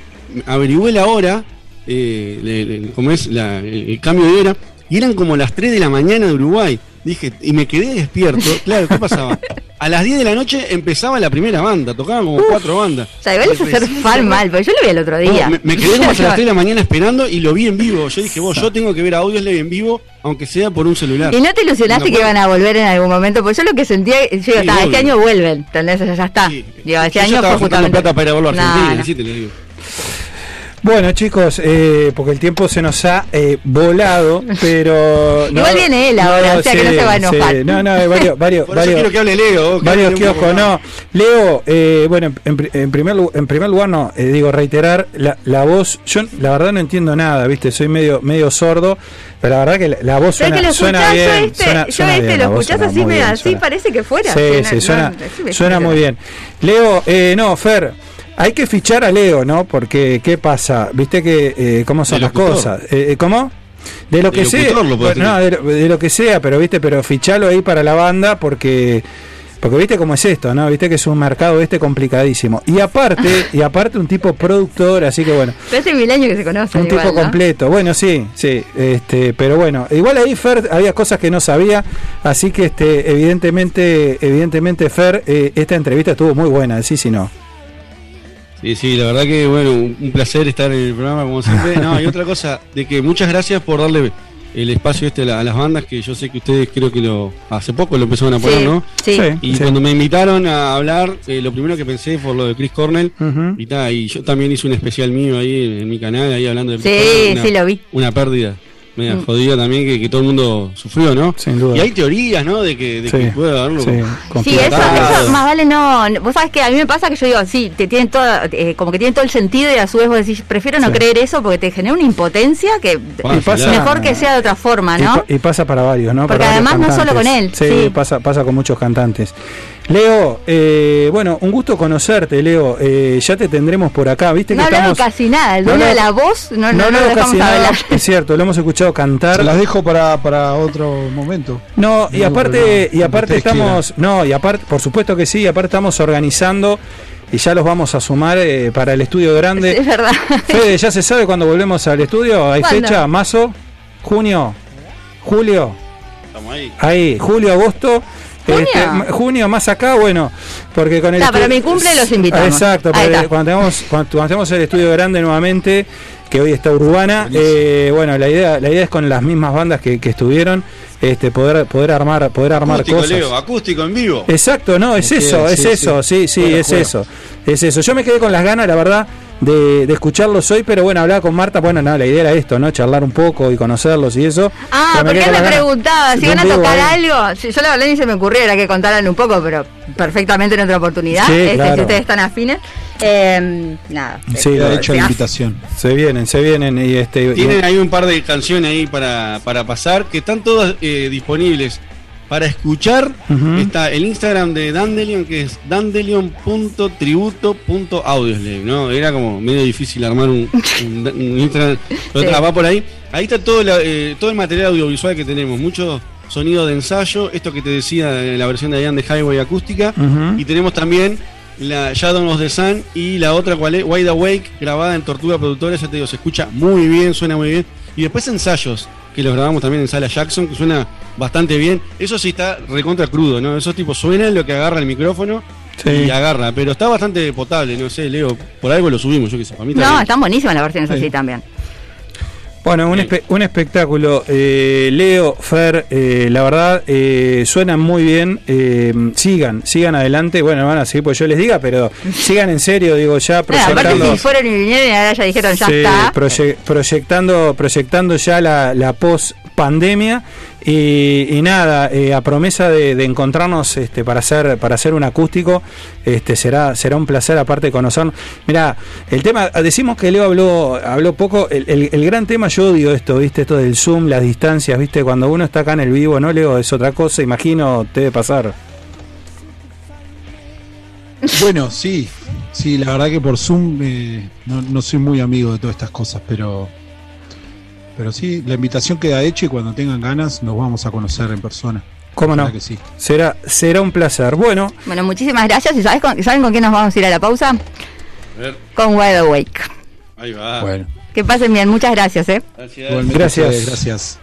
averigüé la hora, eh, como es la- el, el cambio de hora, y eran como las 3 de la mañana de Uruguay. Dije, y me quedé despierto. Claro, ¿qué pasaba? A las 10 de la noche empezaba la primera banda, tocaban como cuatro bandas. O sea, igual es hacer fan mal, porque yo lo vi el otro no, día. me, me quedé como hasta las (laughs) 3 de la mañana esperando y lo vi en vivo. Yo dije, vos, yo tengo que ver a Audioslave en vivo, aunque sea por un celular. Y no te ilusionaste No que iban a volver en algún momento, porque yo lo que sentía, yo digo, "Ta, este obvio. año vuelven, ¿entendés? Ya está. Sí. Digo, Yo este ya año estaba fue justamente- plata para ir a verlo a Argentina, no. así te lo digo. Bueno, chicos, eh, porque el tiempo se nos ha eh, volado, (laughs) pero. Igual viene él ahora, o sea que no se va a enojar. sí, no, no, hay varios, varios, Por eso varios, quiero que hable Leo. que varios kioscos, no. Leo, eh, bueno, en, pri- en primer, en primer lugar, no, eh, digo, reiterar, la, la voz, yo la verdad no entiendo nada, ¿viste? Soy medio medio sordo, pero la verdad que la, la voz ¿Sabes suena, que lo suena escuchás? bien. yo este, suena, yo suena este bien, lo escuchás así, muy me bien, así, parece que fuera. Sí, no- sí, no- suena, suena muy bien. Leo, eh, no, Fer, hay que fichar a Leo, ¿no? Porque, ¿qué pasa? ¿Viste que, eh, cómo son las cosas? Eh, eh, ¿Cómo? De lo De que sea. lo no, de, lo- de lo que sea, pero, ¿viste? Pero fichalo ahí para la banda porque... Porque viste cómo es esto, ¿no? Viste que es un mercado este complicadísimo. Y aparte, (laughs) y aparte un tipo productor, así que bueno, Pero hace mil años que se conocen. un igual, tipo ¿no? completo. Bueno, sí, sí, este, pero bueno, igual ahí Fer había cosas que no sabía, así que este, evidentemente, evidentemente Fer, eh, esta entrevista estuvo muy buena, sí, sí, no. Sí, sí, la verdad que bueno, un placer estar en el programa como siempre. No, y otra cosa, de que muchas gracias por darle el espacio este a, la- a las bandas, que yo sé que ustedes creo que lo hace poco lo empezaron a poner, Sí, ¿no? sí. Y sí. cuando me invitaron a hablar, eh, lo primero que pensé fue lo de Chris Cornell. Ujú. Y, ta, y yo también hice un especial mío ahí en, en mi canal, ahí hablando de Chris Sí, Cornell, una- sí, lo vi. Una pérdida media Mm. jodida también que, que todo el mundo sufrió, ¿no? Sin duda. Y hay teorías, ¿no? De que, de Sí, que puede haberlo. sí, Sí, eso, más vale no. Vos sabés que a mí me pasa que yo digo, sí, te tienen todo, eh, como que tienen todo el sentido y a su vez vos decís, prefiero no Sí. creer eso porque te genera una impotencia que Pasa, mejor que sea de otra forma, Y, ¿no? pa- y pasa para varios, ¿no? Porque Para además no solo con él, Sí, sí. Pasa, pasa con muchos cantantes. Leo, eh, bueno, un gusto conocerte, Leo. Eh, ya te tendremos por acá, ¿viste? No que estamos... casi nada, el No dueño de hablamos- la voz no, no, no, lo hablamos dejamos casi nada. Es cierto, lo hemos escuchado cantar. Se las dejo para, para otro momento. No, y No, aparte, no, y aparte estamos, no, y aparte, por supuesto que sí, y aparte estamos organizando y ya los vamos a sumar eh, para el estudio grande. Es verdad. Fede, ¿ya se sabe cuándo volvemos al estudio? ¿Hay ¿Cuándo? fecha? ¿Mazo? ¿Junio? ¿Julio? Estamos ahí. Ahí, julio, agosto. ¿Junio? Este, junio más acá, bueno, porque con el No, para mi cumple los invitamos. Exacto, cuando tengamos, cuando, cuando tengamos el estudio grande nuevamente, que hoy está urbana, eh, bueno, la idea, la idea es con las mismas bandas que, que estuvieron, este, poder, poder armar, poder armar Acústico, cosas. Leo, acústico en vivo. Exacto, no, es eso, es sí, eso, sí, sí, es eso, es eso. Yo me quedé con las ganas, la verdad, de, de escucharlos hoy, pero bueno, hablaba con Marta, bueno, no, la idea era esto, ¿no? Charlar un poco y conocerlos y eso. Ah, Pero porque me ganas preguntaba si de van a tocar ahí. algo. Si yo la verdad ni se me ocurrió, era que contaran un poco, pero perfectamente en otra oportunidad. Sí, este, claro. Si ustedes están afines. Eh, nada. Sí, la- hecha se la invitación. Se vienen, se vienen y este. Tienen ahí un par de canciones ahí para, para pasar que están todas eh, disponibles para escuchar. Está el Instagram de Dandelion que es dandelion.tributo.audioslave, ¿no? Era como medio difícil armar un, un- un Instagram, (laughs) pero Sí. va por ahí. Ahí está todo, la- eh, todo el material audiovisual que tenemos, mucho sonido de ensayo, esto que te decía en la versión de Ian de Highway acústica, y tenemos también la Shadow of the Sun y la otra cual es Wide Awake, grabada en Tortuga Productora, ya te digo, se escucha muy bien, suena muy bien. Y después ensayos, que los grabamos también en Sala Jackson, que suena bastante bien. Eso sí está recontra crudo, ¿no? Esos tipos suenan lo que agarra el micrófono Sí. y agarra, pero está bastante potable, no sé, Leo, por algo lo subimos, yo qué sé, para mí está No, bien. están buenísimas las versiones así también. Bueno, un, espe- un espectáculo. Eh, Leo, Fer, eh, la verdad, eh, suenan muy bien. Eh, sigan, sigan adelante. Bueno, van a seguir pues yo les diga, pero sigan en serio, digo, ya aparte, proyectando. si fueron y vinieron y ahora ya dijeron ya Sí, está. proye- proyectando, proyectando ya la, la post pandemia y, nada, eh, a promesa de, encontrarnos este, para hacer para hacer un acústico, este será será un placer aparte de conocernos. Mira, el tema, decimos que Leo habló habló poco, el, el- el gran tema yo odio esto, viste, esto del zoom, las distancias, viste, cuando uno está acá en el vivo, no Leo, es otra cosa, imagino, te debe pasar. Bueno, sí, sí, la verdad que por Zoom eh, no, no soy muy amigo de todas estas cosas, pero pero sí, la invitación queda hecha y cuando tengan ganas nos vamos a conocer en persona. ¿Cómo no? que sí. Será será un placer. Bueno, Bueno, muchísimas gracias. ¿Y sabes con- saben con quién nos vamos a ir a la pausa? A ver, Con Wide Awake. ahí va. Bueno, Que pasen bien. Muchas gracias, ¿eh? Gracias. Gracias. gracias.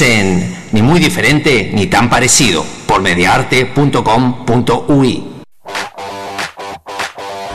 En Ni muy diferente ni tan parecido por mediarte.com.ui.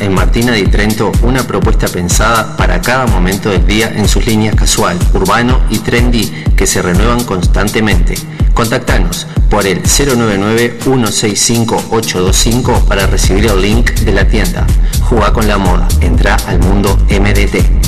En Martina di Trento una propuesta pensada para cada momento del día en sus líneas casual, urbano y trendy que se renuevan constantemente. Contactanos por el 099-165-825 para recibir el link de la tienda. Jugá con la moda, entra al mundo MDT.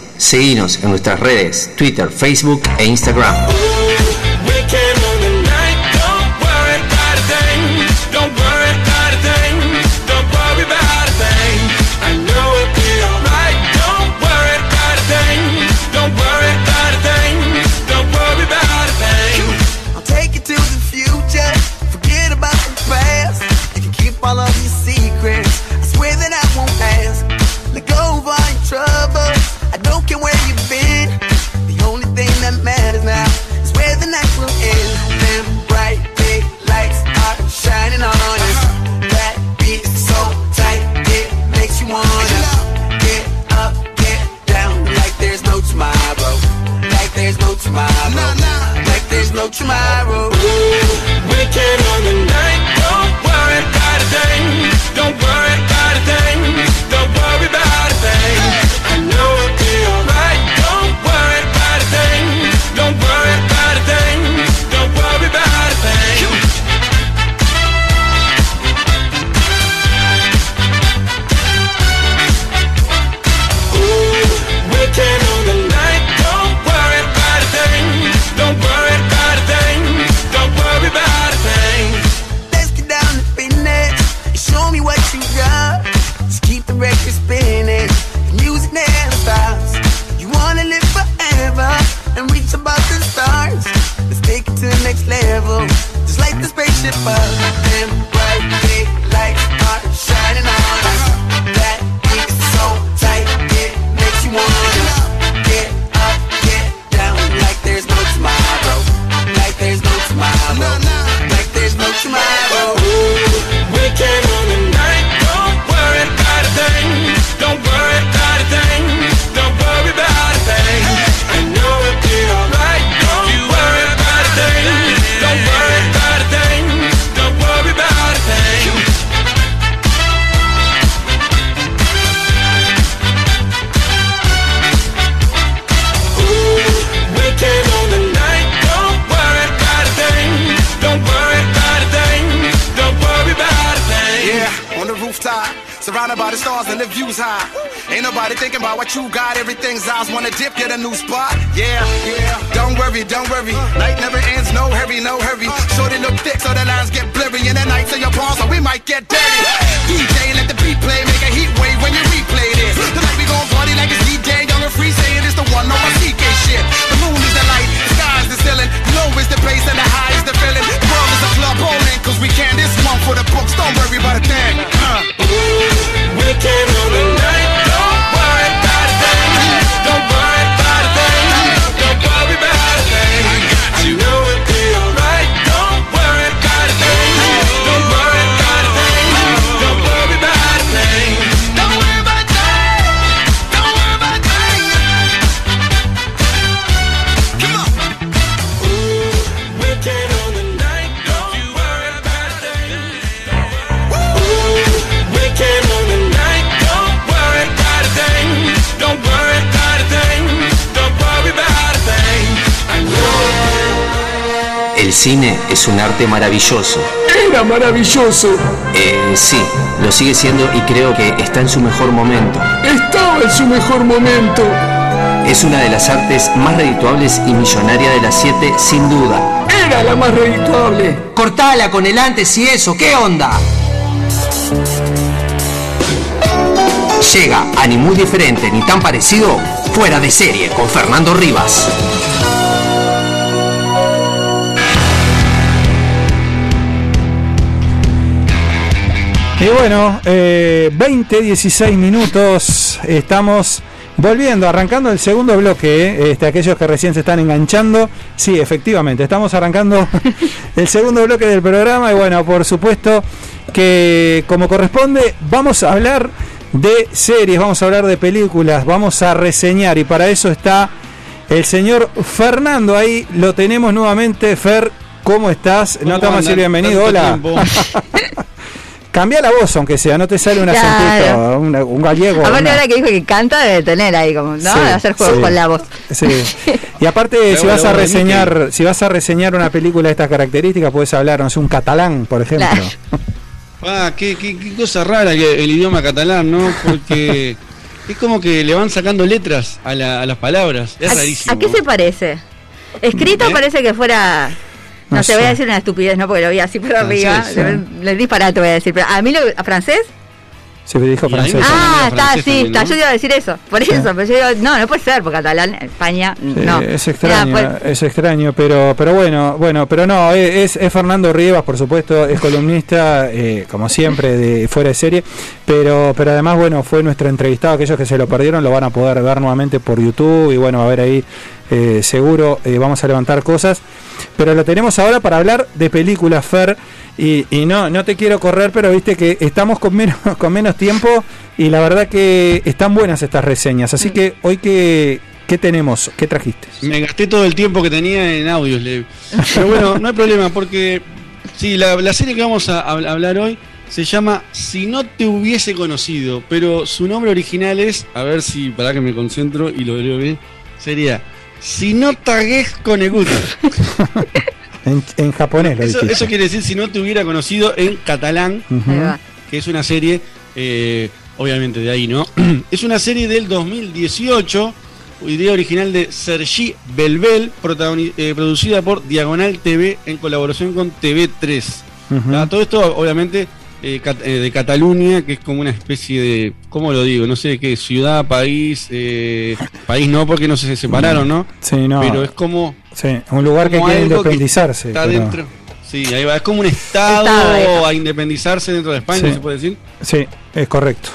Seguinos en nuestras redes, Twitter, Facebook e Instagram. Tomorrow. Surrounded by the stars and the views high. Ain't nobody thinking about what you got. Everything's ours. Wanna dip, get a new spot. Yeah, yeah. Don't worry, don't worry. Night never ends. No hurry, no hurry. Shorty look thick, so the lines get blurry. And the nights in your palms, so we might get dirty. DJ, let the beat play. Make a heat wave when you replay this. Tonight we gon' party like it's DJ Young and Free saying it's the one on my CK shit. The moon is the light, the sky is the ceiling. Low is the bass and the high is the feeling. We can this one for the books. Don't worry about a thing. Uh. We came on the night. Cine es un arte maravilloso. Era maravilloso. Eh, sí, lo sigue siendo y creo que está en su mejor momento. Estaba en su mejor momento. Es una de las artes más redituables y millonaria de las siete, sin duda. Era la más redituable. Cortala con el antes y eso, ¿qué onda? Llega a ni muy diferente ni tan parecido, fuera de serie con Fernando Rivas. Y bueno, eh, 20, 16 minutos, estamos volviendo, arrancando el segundo bloque, eh, este, aquellos que recién se están enganchando, sí, efectivamente, estamos arrancando (laughs) el segundo bloque del programa y bueno, por supuesto que como corresponde, vamos a hablar de series, vamos a hablar de películas, vamos a reseñar y para eso está el señor Fernando ahí, lo tenemos nuevamente, Fer, ¿cómo estás? No te vamos a decir andan? bienvenido, hola. (laughs) Cambia la voz, aunque sea, no te sale un Claro. acentito, un, un gallego. Aparte una- ahora que dijo que canta debe tener ahí como, ¿no? Sí, De hacer juegos sí. con la voz. Sí. Y aparte, Pero si bueno, vas a bueno, reseñar, si vas a reseñar una película de estas características, puedes hablar, no sé, un catalán, por ejemplo. Claro. Ah, qué, qué- qué cosa rara que el idioma catalán, ¿no? Porque (laughs) es como que le van sacando letras a, la- a las palabras. Es ¿A, rarísimo. a qué se parece? Escrito ¿Eh? parece que fuera. No, No sé, voy a decir una estupidez, ¿no? Porque lo vi así por arriba. sí. Le, le disparate voy a decir. Pero a mí lo. ¿A francés? Se me dijo francés. Ah, está, sí, está. ¿no? Yo iba a decir eso. Por eso, pero yo digo, no, no puede ser, porque catalán, España, Sí, no. Es extraño, pues, es extraño, pero pero bueno, bueno, pero no, es, es Fernando Rivas, por supuesto, es columnista, (laughs) eh, como siempre, de fuera de serie, pero pero además, bueno, fue nuestro entrevistado, aquellos que se lo perdieron lo van a poder ver nuevamente por YouTube y bueno, a ver ahí, eh, seguro eh, vamos a levantar cosas, pero lo tenemos ahora para hablar de películas, Fer, y, y no, no te quiero correr, pero viste que estamos con menos, (laughs) con menos tiempo y la verdad que están buenas estas reseñas, así que hoy que... ¿Qué tenemos? ¿Qué trajiste? Me gasté todo el tiempo que tenía en audios. le- Pero bueno, no hay problema, porque sí, la, la serie que vamos a, hab- hablar hoy se llama Si no te hubiese conocido, pero su nombre original es, a ver si, para que me concentro y lo leo bien, sería Si no tagues con Egut. (laughs) En, en japonés lo Eso, quiere decir si no te hubiera conocido en catalán, que es una serie, eh, obviamente de ahí, ¿no? (clears throat) es una serie del 2018, idea original de Sergi Belbel, eh, producida por Diagonal TV en colaboración con TV3. Ujú. Ah, Todo esto, obviamente, eh, eh, de Cataluña, que es como una especie de, ¿cómo lo digo? No sé qué, ciudad, país, eh, país no, porque no se separaron, ¿no? Sí, no. Pero es como sí, un lugar que quiere independizarse. Está pero- dentro. Sí, ahí va. Es como un estado, a independizarse dentro de España, Sí. se puede decir. Sí, es correcto.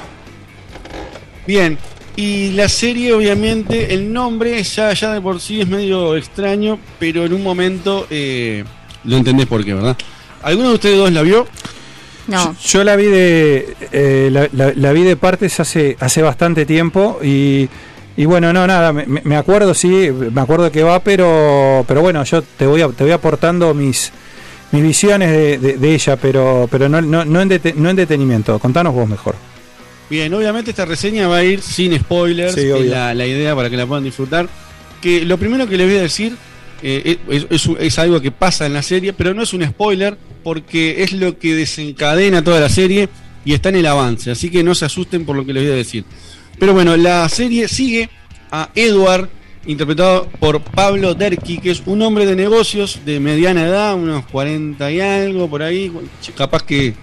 Bien. Y la serie, obviamente, el nombre ya, ya de por sí es medio extraño, pero en un momento eh, lo entendés por qué, ¿verdad? ¿Alguno de ustedes dos la vio? No. Yo la vi de eh, la, la- la vi de partes hace hace bastante tiempo y, y bueno, no, nada, me, me- acuerdo, sí, me acuerdo que va, pero pero bueno, yo te voy a- te voy aportando mis mis visiones de, de- de ella, pero pero no, no, no, en dete- no en detenimiento. Contanos vos mejor. Bien, obviamente esta reseña va a ir sin spoilers, Sí, es la, la idea para que la puedan disfrutar. Que lo primero que les voy a decir eh, es, es- es algo que pasa en la serie, pero no es un spoiler, porque es lo que desencadena toda la serie y está en el avance, así que no se asusten por lo que les voy a decir. Pero bueno, la serie sigue a Edward, interpretado por Pablo Derqui, que es un hombre de negocios de mediana edad, unos 40 y algo por ahí, capaz que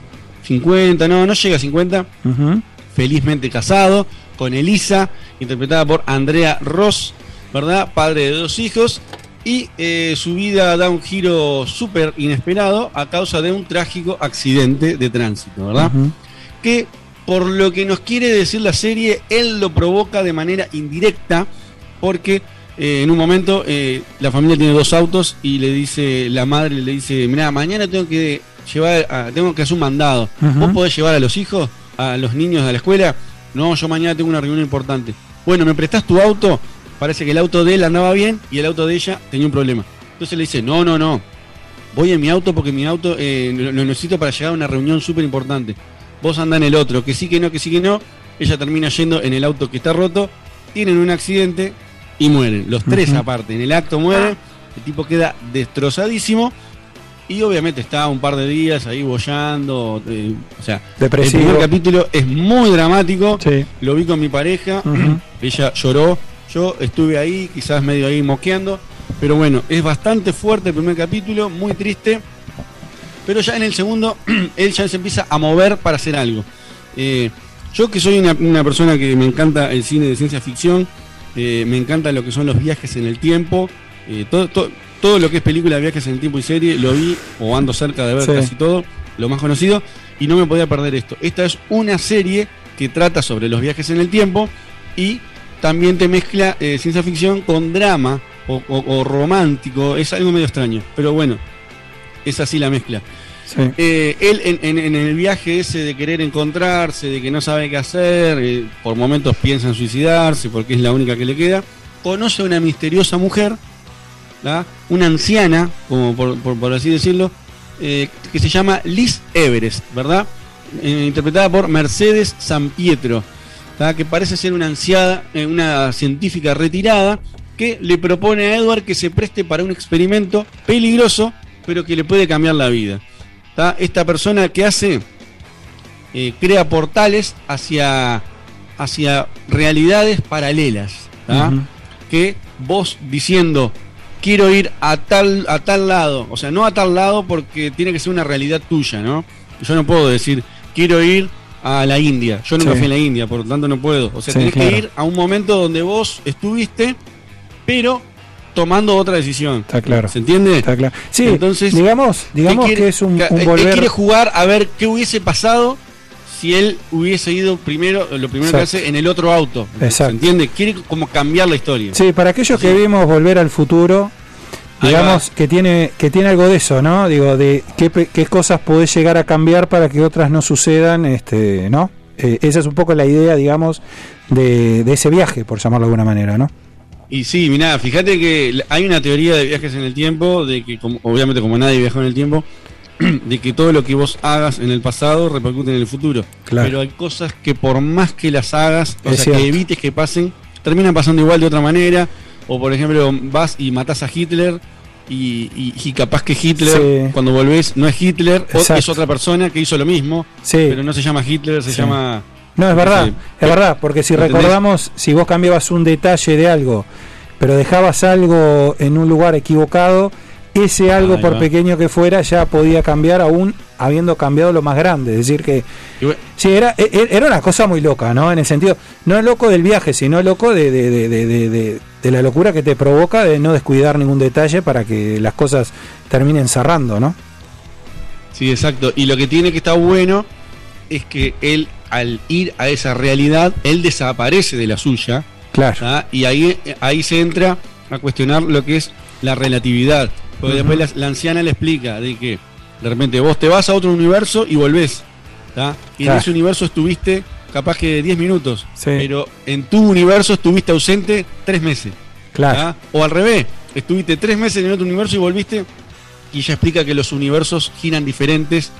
50, no, no llega a 50, Ujú. felizmente casado, con Elisa, interpretada por Andrea Ross, ¿verdad? Padre de dos hijos. Y eh, su vida da un giro súper inesperado a causa de un trágico accidente de tránsito, ¿verdad? Que por lo que nos quiere decir la serie, él lo provoca de manera indirecta, porque eh, en un momento eh, la familia tiene dos autos y le dice, la madre le dice, mira, mañana tengo que llevar, a- tengo que hacer un mandado. Ujú. ¿Vos podés llevar a los hijos, a los niños a la escuela? No, yo mañana tengo una reunión importante. Bueno, ¿me prestás tu auto? Parece que el auto de él andaba bien y el auto de ella tenía un problema. Entonces le dice, no, no, no. Voy en mi auto porque mi auto eh, lo, lo necesito para llegar a una reunión súper importante. Vos andá en el otro, que sí, que no, que sí, que no. Ella termina yendo en el auto que está roto. Tienen un accidente y mueren. Los tres aparte. En el acto mueren. El tipo queda destrozadísimo. Y obviamente está un par de días ahí bollando. eh, o sea, Depresivo. el primer capítulo es muy dramático. Sí. Lo vi con mi pareja. Ella lloró. Yo estuve ahí, quizás medio ahí moqueando. Pero bueno, es bastante fuerte el primer capítulo, muy triste. Pero ya en el segundo, (clears throat) él ya se empieza a mover para hacer algo. Eh, yo que soy una, una persona que me encanta el cine de ciencia ficción, eh, me encanta lo que son los viajes en el tiempo, eh, todo, todo, todo lo que es película de viajes en el tiempo y serie, lo vi o ando cerca de ver Sí. casi todo, lo más conocido, y no me podía perder esto. Esta es una serie que trata sobre los viajes en el tiempo y también te mezcla eh, ciencia ficción con drama o, o- o romántico, es algo medio extraño, pero bueno, es así la mezcla. Sí. Eh, él en, en- en el viaje ese de querer encontrarse, de que no sabe qué hacer, eh, por momentos piensa en suicidarse porque es la única que le queda, conoce a una misteriosa mujer, ¿la? una anciana, como por, por- por así decirlo, eh, que se llama Liz Everest, ¿verdad? Interpretada por Mercedes San Pietro, ¿tá? que parece ser una anciana, eh, una científica retirada, que le propone a Edward que se preste para un experimento peligroso, pero que le puede cambiar la vida. ¿tá? Esta persona que hace, eh, crea portales hacia, hacia realidades paralelas. Que vos diciendo, quiero ir a tal, a tal lado, o sea, no a tal lado porque tiene que ser una realidad tuya, ¿no? Yo no puedo decir, quiero ir a la India. Yo nunca Sí. fui a la India, por lo tanto no puedo. O sea, Sí, tenés claro. que ir a un momento donde vos estuviste, pero tomando otra decisión. Está claro. ¿Se entiende? Está claro. Sí, Entonces, digamos, digamos ¿Qué quiere- que es un, un él volver. quiere jugar a ver qué hubiese pasado si él hubiese ido primero, lo primero que hace en el otro auto. Exacto. ¿Se entiende? Quiere como cambiar la historia. Sí, para aquellos que vimos Volver al Futuro, digamos que tiene que tiene algo de eso, ¿no? Digo, de qué, qué cosas podés llegar a cambiar para que otras no sucedan, este, ¿no? Eh, esa es un poco la idea, digamos, de, de ese viaje, por llamarlo de alguna manera, ¿no? Y sí, mirá, fíjate que hay una teoría de viajes en el tiempo, de que como- obviamente como nadie viajó en el tiempo, (clears throat) de que todo lo que vos hagas en el pasado repercute en el futuro. Claro. Pero hay cosas que por más que las hagas, o Es sea, cierto. que evites que pasen, terminan pasando igual de otra manera. O por ejemplo, vas y matás a Hitler y, y- y capaz que Hitler, Sí. cuando volvés, no es Hitler, Exacto. es otra persona que hizo lo mismo, Sí. pero no se llama Hitler, se Sí. llama... No, es verdad, es verdad, porque si ¿Entendés? recordamos, si vos cambiabas un detalle de algo, pero dejabas algo en un lugar equivocado, ese algo, Ahí por va. pequeño que fuera, ya podía cambiar aún habiendo cambiado lo más grande. Es decir, que bueno, sí, era, e- e- era una cosa muy loca, ¿no? En el sentido, no loco del viaje, sino loco de, de, de, de, la locura que te provoca de no descuidar ningún detalle para que las cosas terminen cerrando, ¿no? Sí, exacto. Y lo que tiene que estar bueno es que él, al ir a esa realidad, él desaparece de la suya. Claro. ¿tá? Y ahí, ahí se entra a cuestionar lo que es la relatividad. Porque después la, la anciana le explica de que de repente vos te vas a otro universo y volvés. ¿tá? Y Claro. en ese universo estuviste capaz que 10 minutos. Sí. Pero en tu universo estuviste ausente 3 meses. Claro. ¿tá? O al revés, estuviste 3 meses en otro universo y volviste. Y ya explica que los universos giran diferentes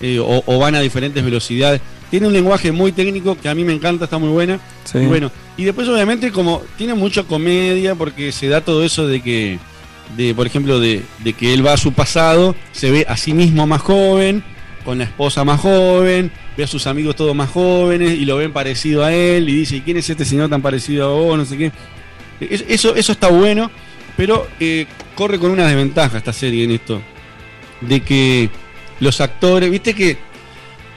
eh, o, o van a diferentes velocidades. Tiene un lenguaje muy técnico que a mí me encanta, está muy buena. Sí. Y bueno, y después obviamente como tiene mucha comedia porque se da todo eso de que, de por ejemplo, de, de que él va a su pasado, se ve a sí mismo más joven con la esposa más joven, ve a sus amigos todos más jóvenes y lo ven parecido a él y dice, ¿y quién es este señor tan parecido a vos? No sé qué. Es- Eso, eso está bueno, pero eh, corre con una desventaja esta serie en esto. De que los actores, viste que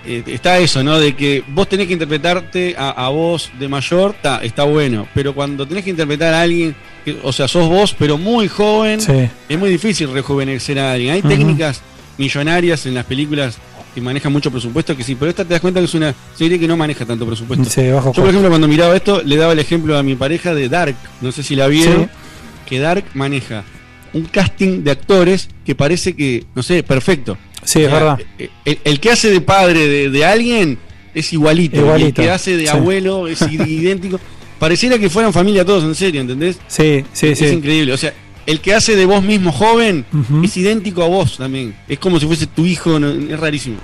eh, está eso, ¿no? De que vos tenés que interpretarte a, a vos de mayor, ta, está bueno. Pero cuando tenés que interpretar a alguien, que- o sea, sos vos, pero muy joven, Sí. es muy difícil rejuvenecer a alguien. Hay técnicas millonarias en las películas que manejan mucho presupuesto, que sí, pero esta te das cuenta que es una serie que no maneja tanto presupuesto. Sí, bajo Yo, por ejemplo, cuando miraba esto, le daba el ejemplo a mi pareja de Dark, no sé si la vieron, Sí. que Dark maneja un casting de actores que parece que, no sé, perfecto. Sí, es O sea, verdad. eh, El, el que hace de padre de, de alguien es igualito, y el que hace de sí. abuelo es (laughs) idéntico. Pareciera que fueran familia todos, en serio, ¿entendés? Sí, sí, es sí. increíble. O sea, el que hace de vos mismo joven es idéntico a vos también. Es como si fuese tu hijo, es rarísimo.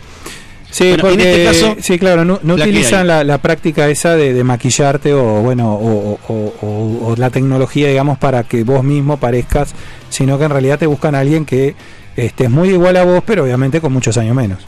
Sí, Bueno, en porque, este caso, sí, claro, no, no la que utilizan la, la práctica esa de, de maquillarte o bueno o, o- o- o la tecnología, digamos, para que vos mismo parezcas, sino que en realidad te buscan a alguien que este, es muy igual a vos, pero obviamente con muchos años menos.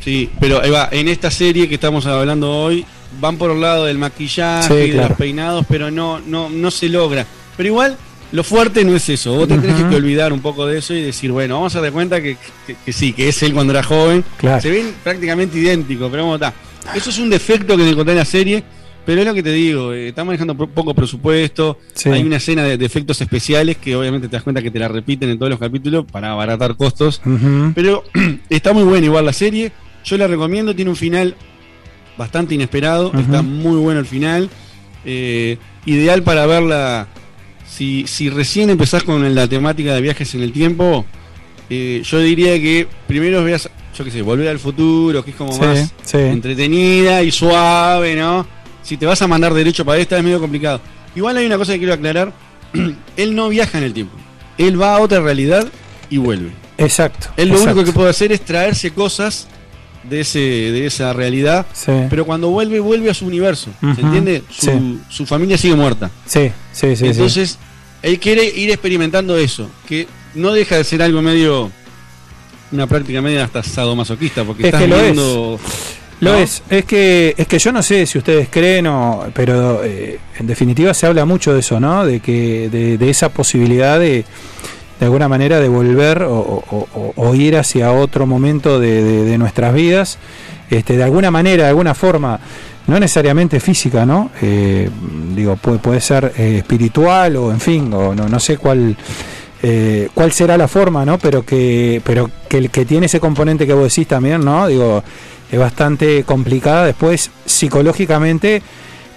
Sí, pero ahí va, en esta serie que estamos hablando hoy, van por el lado del maquillaje Sí, y de los peinados, pero no, no, no se logra. Pero igual, lo fuerte no es eso. Vos te tenés que olvidar un poco de eso y decir, bueno, vamos a dar cuenta que, que- que sí, que es él cuando era joven. Claro. Se ven prácticamente idénticos, pero vamos está. Eso es un defecto que encontré en la serie, pero es lo que te digo, eh, está manejando poco presupuesto, Sí. hay una escena de, de efectos especiales que obviamente te das cuenta que te la repiten en todos los capítulos para abaratar costos. Pero (clears throat) está muy buena igual la serie. Yo la recomiendo, tiene un final bastante inesperado. Está muy bueno el final. Eh, ideal para verla. Si, si recién empezás con la temática de viajes en el tiempo, eh, yo diría que primero veas, yo qué sé, volver al futuro, que es como Sí, más sí. entretenida y suave, ¿no? Si te vas a mandar derecho para esta es medio complicado. Igual hay una cosa que quiero aclarar. (clears throat) Él no viaja en el tiempo. Él va a otra realidad y vuelve. Exacto. Él lo exacto. único que puede hacer es traerse cosas de ese de esa realidad, Sí, pero cuando vuelve vuelve a su universo, ¿se entiende? Su, sí. su familia sigue muerta. sí, sí, sí, sí. Entonces, él quiere ir experimentando eso, que no deja de ser algo medio una práctica media hasta sadomasoquista, porque Es estás es. Lo ¿no? es, es que es que yo no sé si ustedes creen o pero eh, en definitiva se habla mucho de eso, ¿no? De que de, de esa posibilidad de de alguna manera de volver o, ir hacia otro momento de nuestras vidas, este, de alguna manera, de alguna forma, no necesariamente física, ¿no? Eh, digo, puede, puede ser eh, espiritual o en fin, o no, no sé cuál eh, cuál será la forma, ¿no? Pero que pero que el que tiene ese componente que vos decís también, ¿no? Digo, es bastante complicada después psicológicamente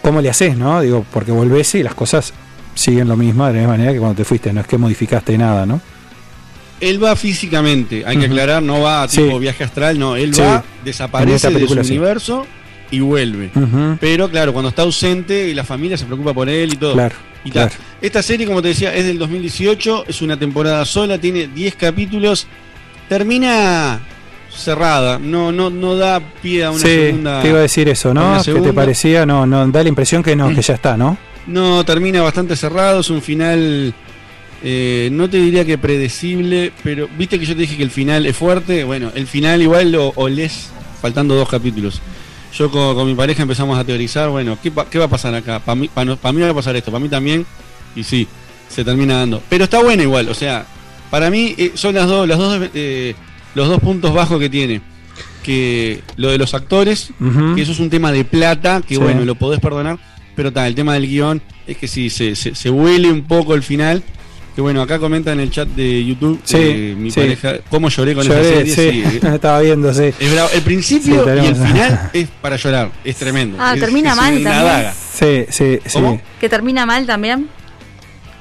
cómo le haces, ¿no? Digo, porque volvés y las cosas siguen lo mismo de la misma manera que cuando te fuiste, no es que modificaste nada, ¿no? Él va físicamente, hay que aclarar, no va a Sí. tipo viaje astral, no, él Sí. va, desaparece esta de su película sí. universo y vuelve. Pero claro, cuando está ausente, la familia se preocupa por él y todo. Claro, Y ta. claro. Esta serie, como te decía, es del 2018, es una temporada sola, tiene 10 capítulos, termina cerrada, no, no, no da pie a una Sí, segunda. te iba a decir eso, ¿no? ¿Qué te parecía? No, no, da la impresión que no, que ya está, ¿no? No, termina bastante cerrado, es un final, eh, no te diría que predecible, pero viste que yo te dije que el final es fuerte, bueno, el final igual lo olés faltando dos capítulos. Yo con, con mi pareja empezamos a teorizar, bueno, ¿qué, va a pasar acá? Para mí, pa no- pa mí va a pasar esto, para mí también, y sí, se termina dando. Pero está buena igual, o sea, para mí eh, son las dos, las dos, eh, los dos puntos bajos que tiene. Que lo de los actores, que eso es un tema de plata, que Sí. bueno, lo podés perdonar, pero tal, el tema del guion es que sí, se, se, se huele un poco el final. Que bueno, acá comenta en el chat de YouTube Sí, eh, mi sí. pareja, cómo lloré con Lloré, esa serie. sí, sí, (laughs) estaba viendo, sí. es bravo. El principio Sí, y el final es para llorar, es tremendo. Ah, Es- termina es mal una también. daga. Sí, sí, sí. ¿Cómo? Que termina mal también.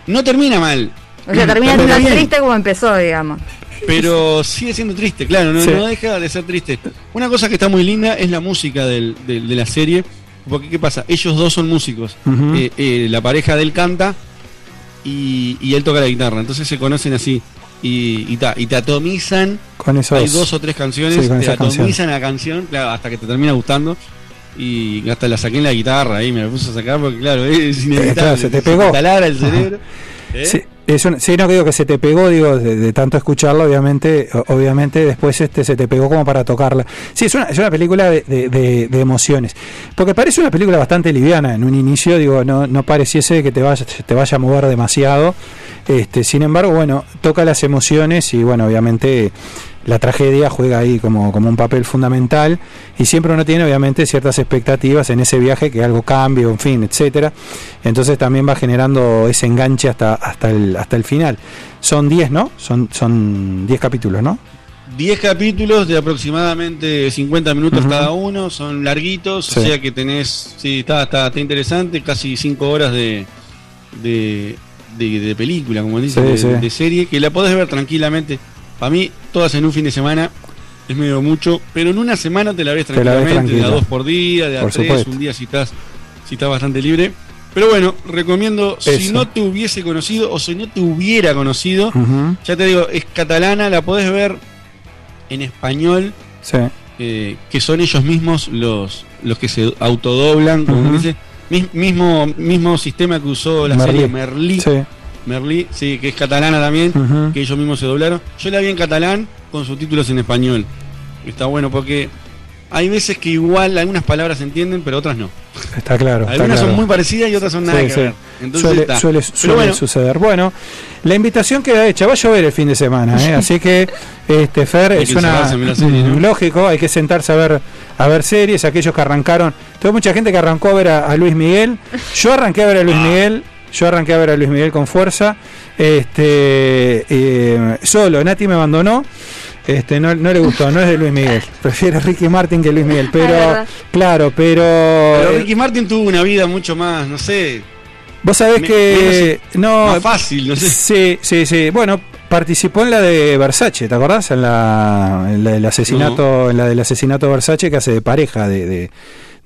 No termina mal, O sea, termina bien. triste como empezó, digamos. Pero sigue siendo triste, claro, no, Sí. no deja de ser triste. Una cosa que está muy linda es la música del- del- de la serie, porque ¿qué pasa? Ellos dos son músicos. Eh, eh, la pareja de él canta y, y él toca la guitarra, entonces se conocen así. Y, y, ta- y te atomizan, con esos. hay dos o tres canciones, Sí, te atomizan la canción, claro, hasta que te termina gustando. Y hasta la saqué en la guitarra ahí, me la puse a sacar porque claro, es inevitable. claro, se te pegó. taladra el cerebro. ¿Eh? Sí, Sí, no digo que se te pegó, digo, de, tanto escucharla, obviamente, obviamente después este se te pegó como para tocarla. Sí, es una, es una película de- de- de emociones. Porque parece una película bastante liviana. En un inicio, digo, no, no pareciese que te vaya, te vaya a mover demasiado. Este, sin embargo, bueno, toca las emociones y bueno, obviamente la tragedia juega ahí como, como un papel fundamental y siempre uno tiene obviamente ciertas expectativas en ese viaje que algo cambie, en fin, etcétera. Entonces también va generando ese enganche hasta hasta el hasta el final. Son 10, ¿no? Son son 10 capítulos, ¿no? 10 capítulos de aproximadamente 50 minutos cada uno, son larguitos, Sí. o sea que tenés, sí, está, está, está interesante, casi 5 horas de, de, de, de película, como dicen, Sí, de, sí. de serie, que la podés ver tranquilamente. Para mí, todas en un fin de semana es medio mucho, pero en una semana te la ves Te la ves tranquilamente, de a dos por día, de a Por tres, supuesto. un día si estás, si estás bastante libre. Pero bueno, recomiendo, si no te hubiese conocido o si no te hubiera conocido, ya te digo, es catalana, la podés ver en español, Sí. eh, que son ellos mismos los, los que se autodoblan, como Ujú. dice. Mis- mismo, mismo sistema que usó la Merlí. serie Merlí. Sí. Merlí, sí, que es catalana también, que ellos mismos se doblaron. Yo la vi en catalán con subtítulos en español. Está bueno porque hay veces que igual algunas palabras se entienden, pero otras no. Está claro. está Algunas claro. son muy parecidas y otras son nada Sí, que sí. ver. Entonces suele está. suele- Pero suele bueno, suceder. Bueno, la invitación queda hecha. Va a llover el fin de semana, ¿eh? (laughs) así que este Fer Hay es una serie, ¿no? (laughs) Lógico. Hay que sentarse a ver a ver series. Aquellos que arrancaron, tengo mucha gente que arrancó a ver a, a Luis Miguel. Yo arranqué a ver a Ah. Luis Miguel. Yo arranqué a ver a Luis Miguel con fuerza. Este eh, solo Nati me abandonó. Este, no, no le gustó, no es de Luis Miguel. (laughs) Prefiere Ricky Martin que Luis Miguel. Pero, claro, pero. pero eh, Ricky Martin tuvo una vida mucho más, no sé, Vos sabés Me- que. No, más fácil, no sé. Sí, sí, sí. Bueno, participó en la de Versace, ¿te acordás? En la, en la del asesinato, en la del asesinato de Versace que hace de pareja de, de,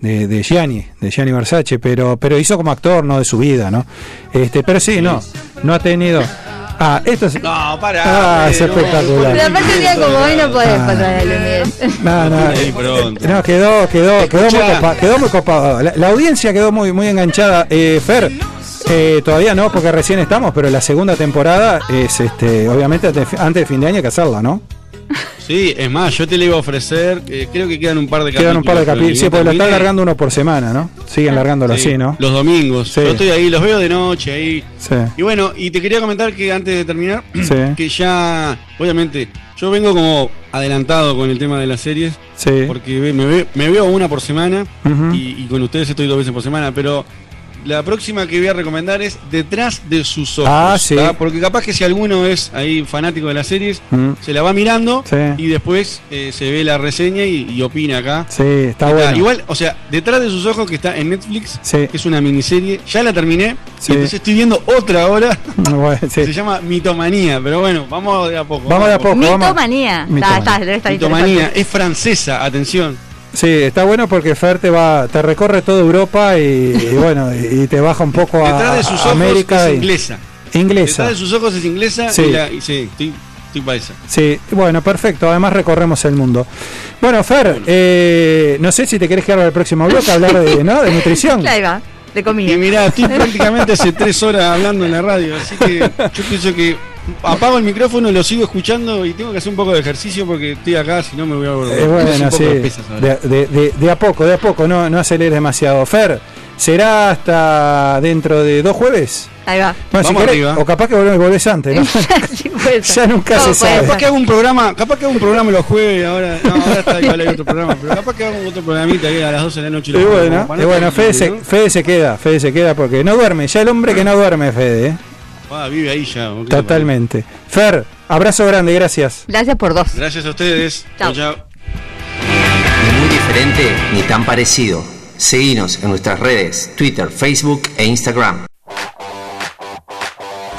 de, de Gianni, de Gianni Versace, pero, pero hizo como actor, no de su vida, ¿no? Este, pero sí, no, no ha tenido. Ah, esto es. No, pará. Ah, es no, espectacular. Pero aparte un día como hoy no podés Ah. pasar a. No, no, no, quedó, quedó, quedó muy copado, quedó muy copado. La, la audiencia quedó muy, muy enganchada. Eh, Fer, eh, todavía no, porque recién estamos, pero la segunda temporada es, este, obviamente antes, antes de fin de año hay que hacerla, ¿no? Sí, es más, yo te le iba a ofrecer, eh, creo que quedan un par de capítulos. Quedan un par de capítulos. Sí, porque lo están largando uno por semana, ¿no? Siguen largándolo Sí, así, ¿no? Los domingos. Sí. Yo estoy ahí, los veo de noche ahí. Sí. Y bueno, y te quería comentar que antes de terminar, (clears throat) que ya, obviamente, yo vengo como adelantado con el tema de las series, Sí. porque me, ve- me veo una por semana y con ustedes estoy dos veces por semana, pero la próxima que voy a recomendar es Detrás de sus ojos. Ah, sí. Porque capaz que si alguno es ahí fanático de las series, Mm. se la va mirando Sí. y después eh, se ve la reseña y, y opina acá. Sí, está Está, bueno. Igual, o sea, detrás de sus ojos que está en Netflix, Sí. que es una miniserie, ya la terminé, Sí. y entonces estoy viendo otra ahora, (laughs) Bueno, (laughs) sí. se llama Mitomanía, pero bueno, vamos de a poco. Vamos de a poco. vamos. Mitomanía. Está, Mitomanía. está, estar Mitomanía, es francesa, atención. Sí, está bueno porque Fer te va, te recorre toda Europa y, y bueno, y, y te baja un poco a, de sus a ojos América. es y- inglesa. Inglesa. Detrás de sus ojos es inglesa Sí. y, la, y sí, estoy, estoy para esa. Sí, bueno, perfecto. Además recorremos el mundo. Bueno, Fer, eh, no sé si te querés quedar para el próximo bloque a hablar de, ¿no? de nutrición. (laughs) Ahí va, de Y comida. mirá, estoy (laughs) prácticamente hace tres horas hablando en la radio, así que yo pienso que apago el micrófono, lo sigo escuchando y tengo que hacer un poco de ejercicio porque estoy acá, si no me voy a volver. Eh, bueno, sí. de a poco, de a poco, no, no aceleres demasiado. Fer, ¿será hasta dentro de dos jueves? Ahí va. Bueno, si Vamos querés, arriba. o capaz que volvés, volvés antes, ¿no? (laughs) Sí. (laughs) Ya nunca se sabe. Capaz que hago un programa, capaz que hago un programa los jueves, ahora, no, ahora está (laughs) igual hay otro programa, pero capaz que hago otro programita que a las 12 de la noche. Y los jueves, bueno, y no bueno Fede, se, Fede se queda, Fede se queda porque no duerme, ya el hombre que no duerme, Fede, ¿eh? Ah, vive ahí ya. ¿o qué te totalmente. Fer, abrazo grande, gracias. Gracias por dos. Gracias a ustedes. Chao. chao. Ni muy diferente ni tan parecido. Seguinos en nuestras redes, Twitter, Facebook e Instagram.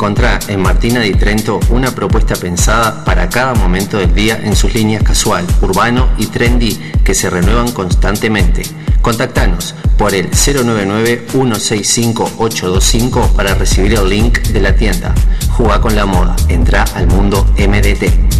Encontrá en Martina di Trento una propuesta pensada para cada momento del día en sus líneas casual, urbano y trendy que se renuevan constantemente. Contactanos por el 099-165-825 para recibir el link de la tienda. Jugá con la moda, entra al mundo MDT.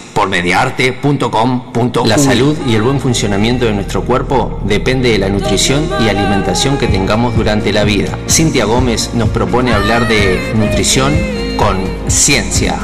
por mediarte.com. La salud y el buen funcionamiento de nuestro cuerpo depende de la nutrición y alimentación que tengamos durante la vida. Cintia Gómez nos propone hablar de nutrición con ciencia.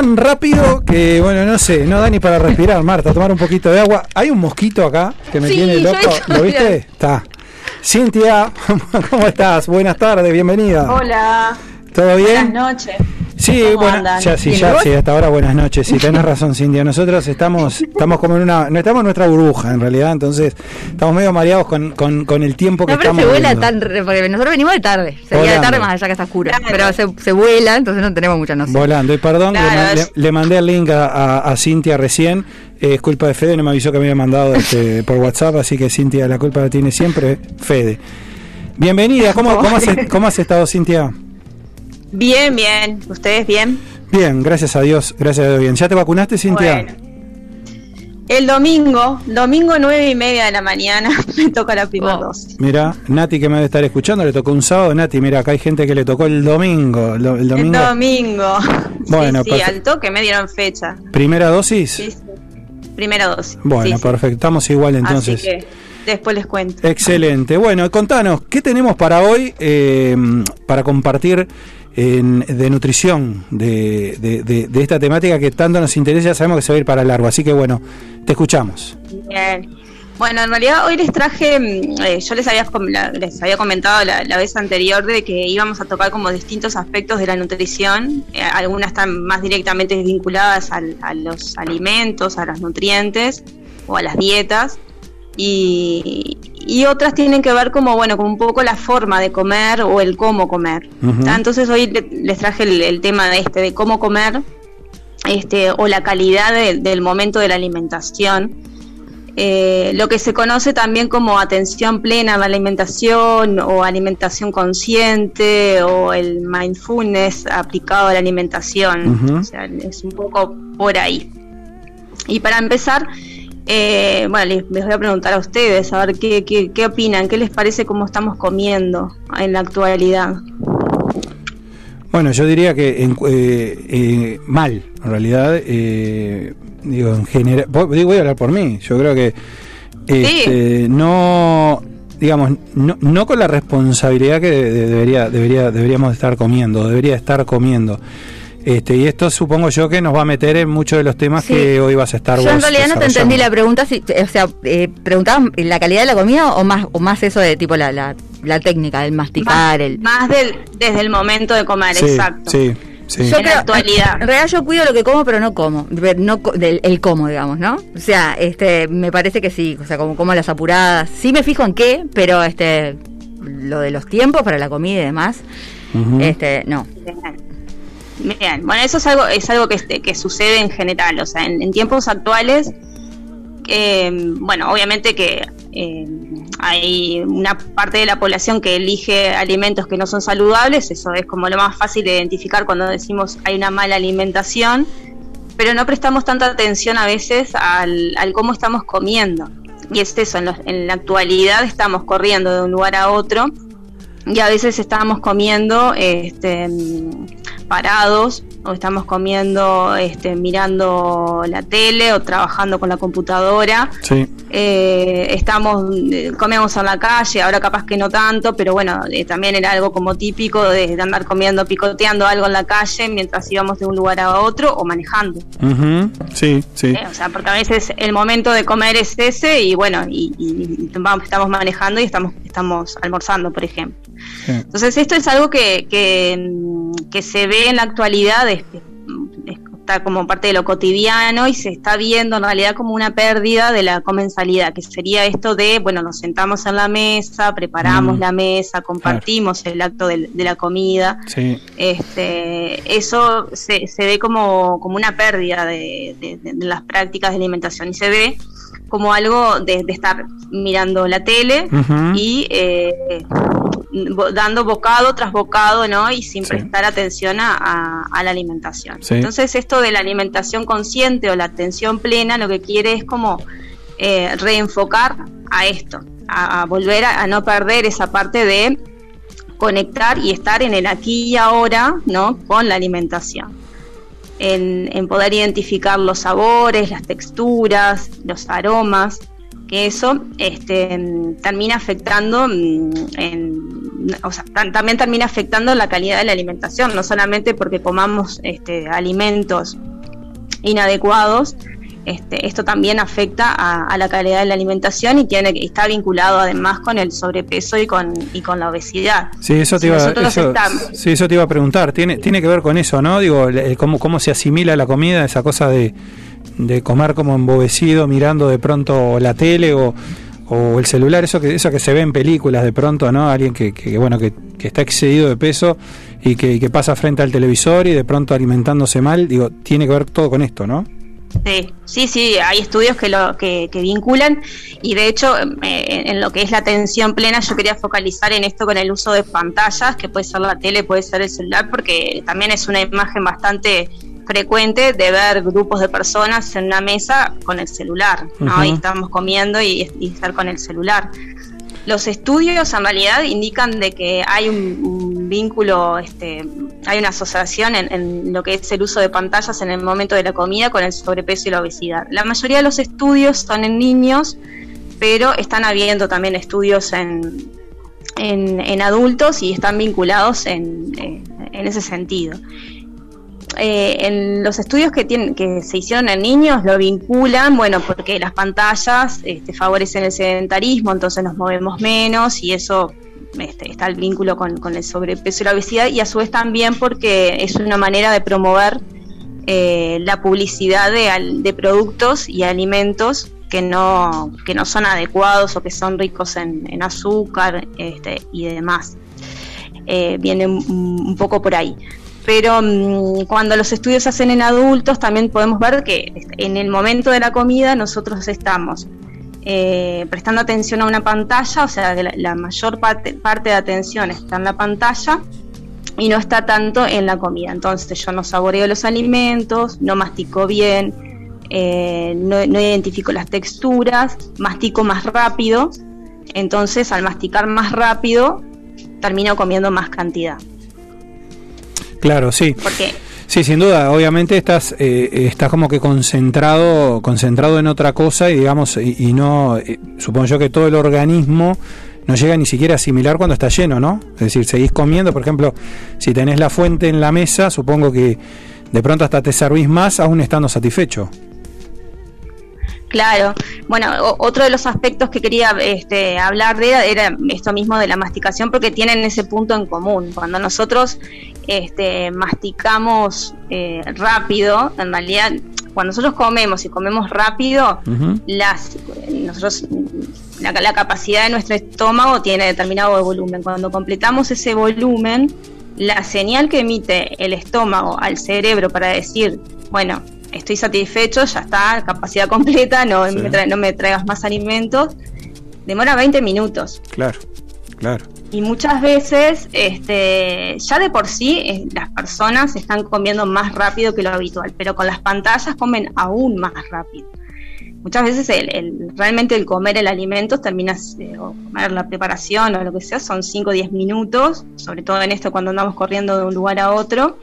Tan rápido que, bueno, no sé, no da ni para respirar, Marta, tomar un poquito de agua. Hay un mosquito acá que me Sí, tiene loco. ¿Lo viste? Está. Cintia, (laughs) ¿cómo estás? Buenas tardes, bienvenida. Hola. ¿Todo bien? Buenas noches. Sí, ¿Cómo bueno, andan? ya, sí, ¿Bien ya, sí, hasta ahora buenas noches. Sí, tenés (laughs) razón, Cintia. Nosotros estamos, estamos como en una, no estamos en nuestra burbuja, en realidad, entonces estamos medio mareados con, con, con el tiempo que No, pero estamos se vuela tan. Porque nosotros venimos de tarde. Sería de tarde más allá que está oscuro. Pero se, se vuela, entonces no tenemos mucha noción. Volando. Y perdón, le, Claro, le- le mandé el link a, a- a Cintia recién. Eh, es culpa de Fede, no me avisó que me había mandado este, por WhatsApp, así que Cintia, la culpa la tiene siempre Fede. Bienvenida, ¿cómo, cómo, has, cómo has estado, Cintia? Bien, bien. ¿Ustedes bien? Bien, gracias a Dios, gracias a Dios bien. ¿Ya te vacunaste, Cintia? El domingo, domingo nueve y media de la mañana, (laughs) me toca la primera dosis. Mira, Nati que me debe estar escuchando, le tocó un sábado. Nati, mira, acá hay gente que le tocó el domingo. el domingo. El domingo. (laughs) Bueno, sí, al toque me dieron fecha. ¿Primera dosis? Sí, sí. Primera dosis. Bueno, Sí, sí. perfecto, estamos igual entonces. Así que después les cuento. Excelente. Bueno, contanos, ¿qué tenemos para hoy eh, para compartir en- de nutrición de, de- de- esta temática que tanto nos interesa? Ya sabemos que se va a ir para largo, así que bueno, te escuchamos. Bien. Bueno, en realidad hoy les traje, mm, eh, yo les había, les había comentado la, la vez anterior de que íbamos a tocar como distintos aspectos de la nutrición. Eh, algunas están más directamente vinculadas al- a los alimentos, a los nutrientes o a las dietas. Y, y otras tienen que ver como, bueno, con un poco la forma de comer o el cómo comer. Ujú. ¿tá? Entonces hoy le- les traje el, el tema de este, de cómo comer este, o la calidad de- del momento de la alimentación. Eh, lo que se conoce también como atención plena a la alimentación o alimentación consciente o el mindfulness aplicado a la alimentación. Ujú. O sea, es un poco por ahí. Y para empezar, eh, bueno, les, les voy a preguntar a ustedes, a ver qué, qué, qué opinan, qué les parece cómo estamos comiendo en la actualidad. Bueno, yo diría que en- eh, eh, mal, en realidad, eh, digo, en general, voy, a hablar por mí, yo creo que este, no, digamos, no, no con la responsabilidad que de- de- debería, debería, deberíamos estar comiendo, debería estar comiendo. Este, y esto supongo yo que nos va a meter en muchos de los temas Sí. que hoy vas a estar Yo en realidad no te entendí la pregunta, si, o sea, eh, ¿preguntabas la calidad de la comida o más o más eso de tipo la, la, la técnica, el masticar, el... Más del, desde el momento de comer, Sí, exacto. sí, sí. Yo En la actualidad. En realidad yo cuido lo que como, pero no como. No, del, el como, digamos, ¿no? O sea, este, me parece que sí, o sea, como como las apuradas. Sí me fijo en qué, pero este, lo de los tiempos para la comida y demás, Ujú. este, no. Bien, bueno, eso es algo, es algo que, este, que sucede en general, o sea, en, en tiempos actuales, eh, bueno, obviamente que eh, hay una parte de la población que elige alimentos que no son saludables, eso es como lo más fácil de identificar cuando decimos hay una mala alimentación, pero no prestamos tanta atención a veces al, al cómo estamos comiendo. Y es eso, en, los- en la actualidad estamos corriendo de un lugar a otro y a veces estamos comiendo este, parados o estamos comiendo este, mirando la tele o trabajando con la computadora Sí. eh, estamos eh, comemos en la calle ahora capaz que no tanto pero bueno eh, también era algo como típico de, de andar comiendo picoteando algo en la calle mientras íbamos de un lugar a otro o manejando Sí, sí. eh, o sea, porque a veces el momento de comer es ese y bueno, y, y- vamos- estamos manejando y estamos, estamos almorzando, por ejemplo. Sí. Entonces esto es algo que, que, que se ve en la actualidad, es- es- está como parte de lo cotidiano y se está viendo en realidad como una pérdida de la comensalidad, que sería esto de, bueno, nos sentamos en la mesa, preparamos Mm. la mesa, compartimos el acto de la comida Sí. este, eso se, se ve como, como una pérdida de, de- de- de las prácticas de alimentación y se ve como algo de, de estar mirando la tele y eh, dando bocado tras bocado, ¿no? Y sin Sí. prestar atención a, a- a la alimentación. Sí. Entonces esto de la alimentación consciente o la atención plena lo que quiere es como eh, reenfocar a esto, a, a volver a, no perder esa parte de conectar y estar en el aquí y ahora, ¿no? Con la alimentación. En, en poder identificar los sabores, las texturas, los aromas, que eso este, termina afectando, mm, en- o sea, tam- también termina afectando la calidad de la alimentación, no solamente porque comamos este, alimentos inadecuados, este, esto también afecta a, a la calidad de la alimentación y tiene está vinculado además con el sobrepeso y con, y con la obesidad. Sí, eso te Si iba, nosotros eso, estamos- sí, eso te iba a preguntar. Tiene, tiene que ver con eso, ¿no? Digo, el- el cómo, cómo se asimila la comida, esa cosa de, de comer como embobecido, mirando de pronto la tele o, o el celular, eso que, eso que se ve en películas de pronto, ¿no? Alguien que, que bueno, que, que está excedido de peso y que, pasa frente al televisor y de pronto alimentándose mal, digo, tiene que ver todo con esto, ¿no? Sí, sí, sí, hay estudios que lo que, vinculan y de hecho eh, en lo que es la atención plena yo quería focalizar en esto con el uso de pantallas, que puede ser la tele, puede ser el celular, porque también es una imagen bastante frecuente de ver grupos de personas en una mesa con el celular, ¿no? Ujú. Y estamos comiendo y, y estar con el celular. Los estudios en realidad indican de que hay un, un vínculo, este, hay una asociación en, en lo que es el uso de pantallas en el momento de la comida con el sobrepeso y la obesidad. La mayoría de los estudios son en niños, pero están habiendo también estudios en, en, en adultos y están vinculados en, en- en ese sentido. Eh, en los estudios que, tienen, que se hicieron en niños lo vinculan, bueno, porque las pantallas este, favorecen el sedentarismo, entonces nos movemos menos y eso este, está el vínculo con, con el sobrepeso y la obesidad y a su vez también porque es una manera de promover eh, la publicidad de, de productos y alimentos que no, que no son adecuados o que son ricos en, en azúcar este, y demás. Eh, viene un, un poco por ahí. Pero mm, cuando los estudios se hacen en adultos, también podemos ver que en el momento de la comida nosotros estamos eh, prestando atención a una pantalla, o sea, la, la mayor parte, parte de atención está en la pantalla y no está tanto en la comida. Entonces yo no saboreo los alimentos, no mastico bien, eh, no, no identifico las texturas, mastico más rápido, entonces al masticar más rápido termino comiendo más cantidad. Claro, sí. Porque Sí, sin duda, obviamente estás, eh, estás como que concentrado, concentrado en otra cosa y digamos, y, y no, eh, supongo yo que todo el organismo no llega ni siquiera a asimilar cuando está lleno, ¿no? Es decir, seguís comiendo, por ejemplo, si tenés la fuente en la mesa, supongo que de pronto hasta te servís más aún estando satisfecho. Claro, bueno, otro de los aspectos que quería este, hablar de era esto mismo de la masticación, porque tienen ese punto en común. Cuando nosotros este, masticamos eh, rápido, en realidad, cuando nosotros comemos y comemos rápido, las nosotros la, la capacidad de nuestro estómago tiene determinado volumen. Cuando completamos ese volumen, la señal que emite el estómago al cerebro para decir, bueno, estoy satisfecho, ya está, capacidad (laughs) completa, no, Sí. me, tra- no me traigas más alimentos, demora 20 minutos. Claro, claro. Y muchas veces, este, ya de por sí, eh, las personas están comiendo más rápido que lo habitual, pero con las pantallas comen aún más rápido. Muchas veces el, realmente el comer el alimento termina, eh, o comer la preparación o lo que sea, son 5 o 10 minutos, sobre todo en esto cuando andamos corriendo de un lugar a otro,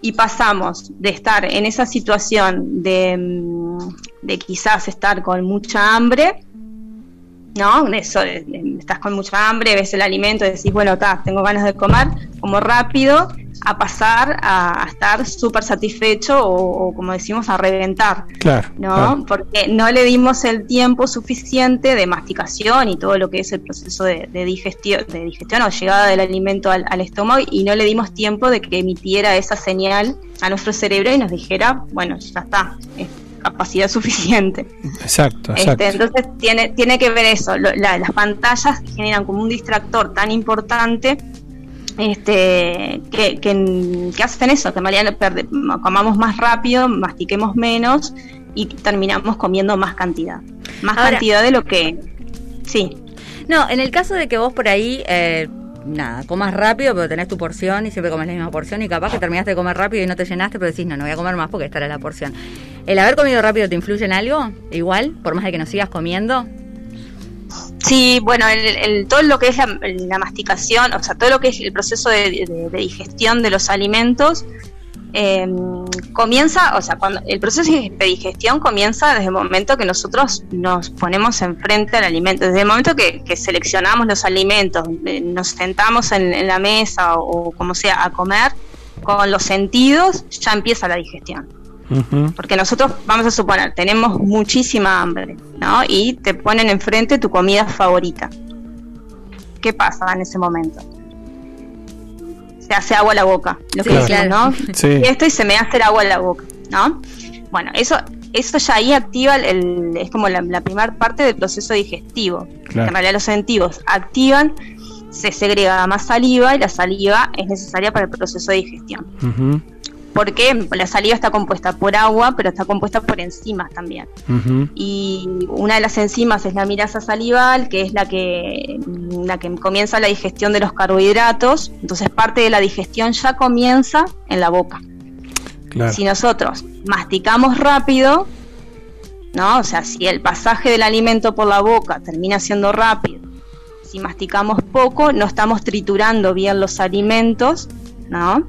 y pasamos de estar en esa situación de, mm, de quizás estar con mucha hambre, ¿no? Eso, estás con mucha hambre, ves el alimento decís, bueno, ta, tengo ganas de comer, como rápido, a pasar a, a estar súper satisfecho o, o, como decimos, a reventar. Claro. ¿no? claro. Porque no le dimos el tiempo suficiente de masticación y todo lo que es el proceso de, de digestión, de digestión o llegada del alimento al, al estómago y no le dimos tiempo de que emitiera esa señal a nuestro cerebro y nos dijera, bueno, ya está, es capacidad suficiente. Exacto, Este, exacto. entonces tiene, tiene que ver eso, lo- la- las pantallas generan como un distractor tan importante este, que, que, que hacen eso, que en realidad perde- comamos más rápido, mastiquemos menos y terminamos comiendo más cantidad. Más Ahora- cantidad de lo que... Sí. No, en el caso de que vos por ahí, eh, nada, comas rápido, pero tenés tu porción y siempre comes la misma porción y capaz que terminaste de comer rápido y no te llenaste, pero decís, no, no voy a comer más porque esta era la porción. ¿El haber comido rápido te influye en algo? Igual, por más de que no sigas comiendo. Sí, bueno, el, el- todo lo que es la, masticación, o sea, todo lo que es el proceso de digestión de los alimentos, eh, comienza, o sea, cuando el proceso de digestión comienza desde el momento que nosotros nos ponemos enfrente al alimento, desde el momento que, que seleccionamos los alimentos, eh, nos sentamos en, en la mesa o, como sea a comer, con los sentidos ya empieza la digestión. Porque nosotros, vamos a suponer, tenemos muchísima hambre, ¿no? Y te ponen enfrente tu comida favorita. ¿Qué pasa en ese momento? Se hace agua a la boca, lo que decimos, claro. ¿no? (laughs) Sí. Esto y se me hace el agua a la boca, ¿no? Bueno, eso, eso ya ahí activa, el, es como la, la primera parte del proceso digestivo. Claro. En realidad los sentidos activan, se segrega más saliva y la saliva es necesaria para el proceso de digestión. Ujú, Porque la saliva está compuesta por agua, pero está compuesta por enzimas también. Y una de las enzimas es la mirasa salival, que es la que, la que comienza la digestión de los carbohidratos. Entonces parte de la digestión ya comienza en la boca. Claro. Si nosotros masticamos rápido, ¿no? O sea, si el pasaje del alimento por la boca termina siendo rápido, si masticamos poco, no estamos triturando bien los alimentos, ¿no?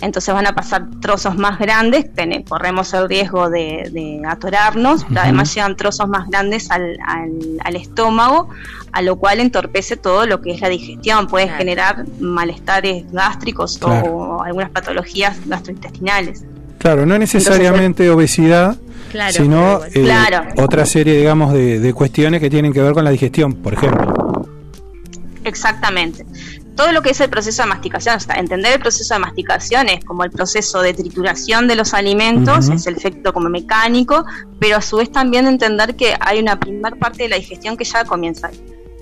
Entonces van a pasar trozos más grandes, tene- corremos el riesgo de, de atorarnos, pero además llegan trozos más grandes al, al- al estómago, a lo cual entorpece todo lo que es la digestión, puede Claro. generar malestares gástricos o- Claro. o algunas patologías gastrointestinales. Claro, no necesariamente obesidad, Claro, sino eh. Claro. otra serie, digamos, de, de cuestiones que tienen que ver con la digestión, por ejemplo. Exactamente. Todo lo que es el proceso de masticación, o sea, entender el proceso de masticación es como el proceso de trituración de los alimentos, es el efecto como mecánico, pero a su vez también entender que hay una primera parte de la digestión que ya comienza ahí.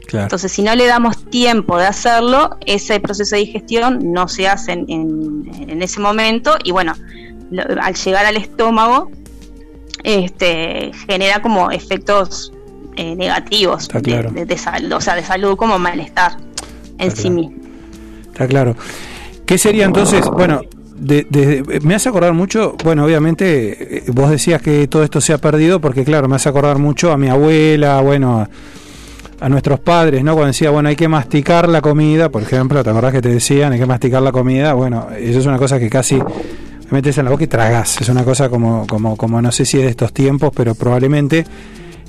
Claro. Entonces, si no le damos tiempo de hacerlo, ese proceso de digestión no se hace en, en- en ese momento y bueno, lo- al llegar al estómago, este, genera como efectos eh, negativos de- de, de salud, o sea, de salud como malestar en sí claro. mismo. Está claro. ¿Qué sería entonces? Bueno, de- de- me hace acordar mucho, bueno, obviamente eh, vos decías que todo esto se ha perdido porque claro, me hace acordar mucho a mi abuela, bueno, a, a nuestros padres, ¿no? Cuando decía, bueno, hay que masticar la comida, por ejemplo, ¿te acordás que te decían, hay que masticar la comida? Bueno, eso es una cosa que casi me metes en la boca y tragás, es una cosa como, como, como no sé si es de estos tiempos, pero probablemente.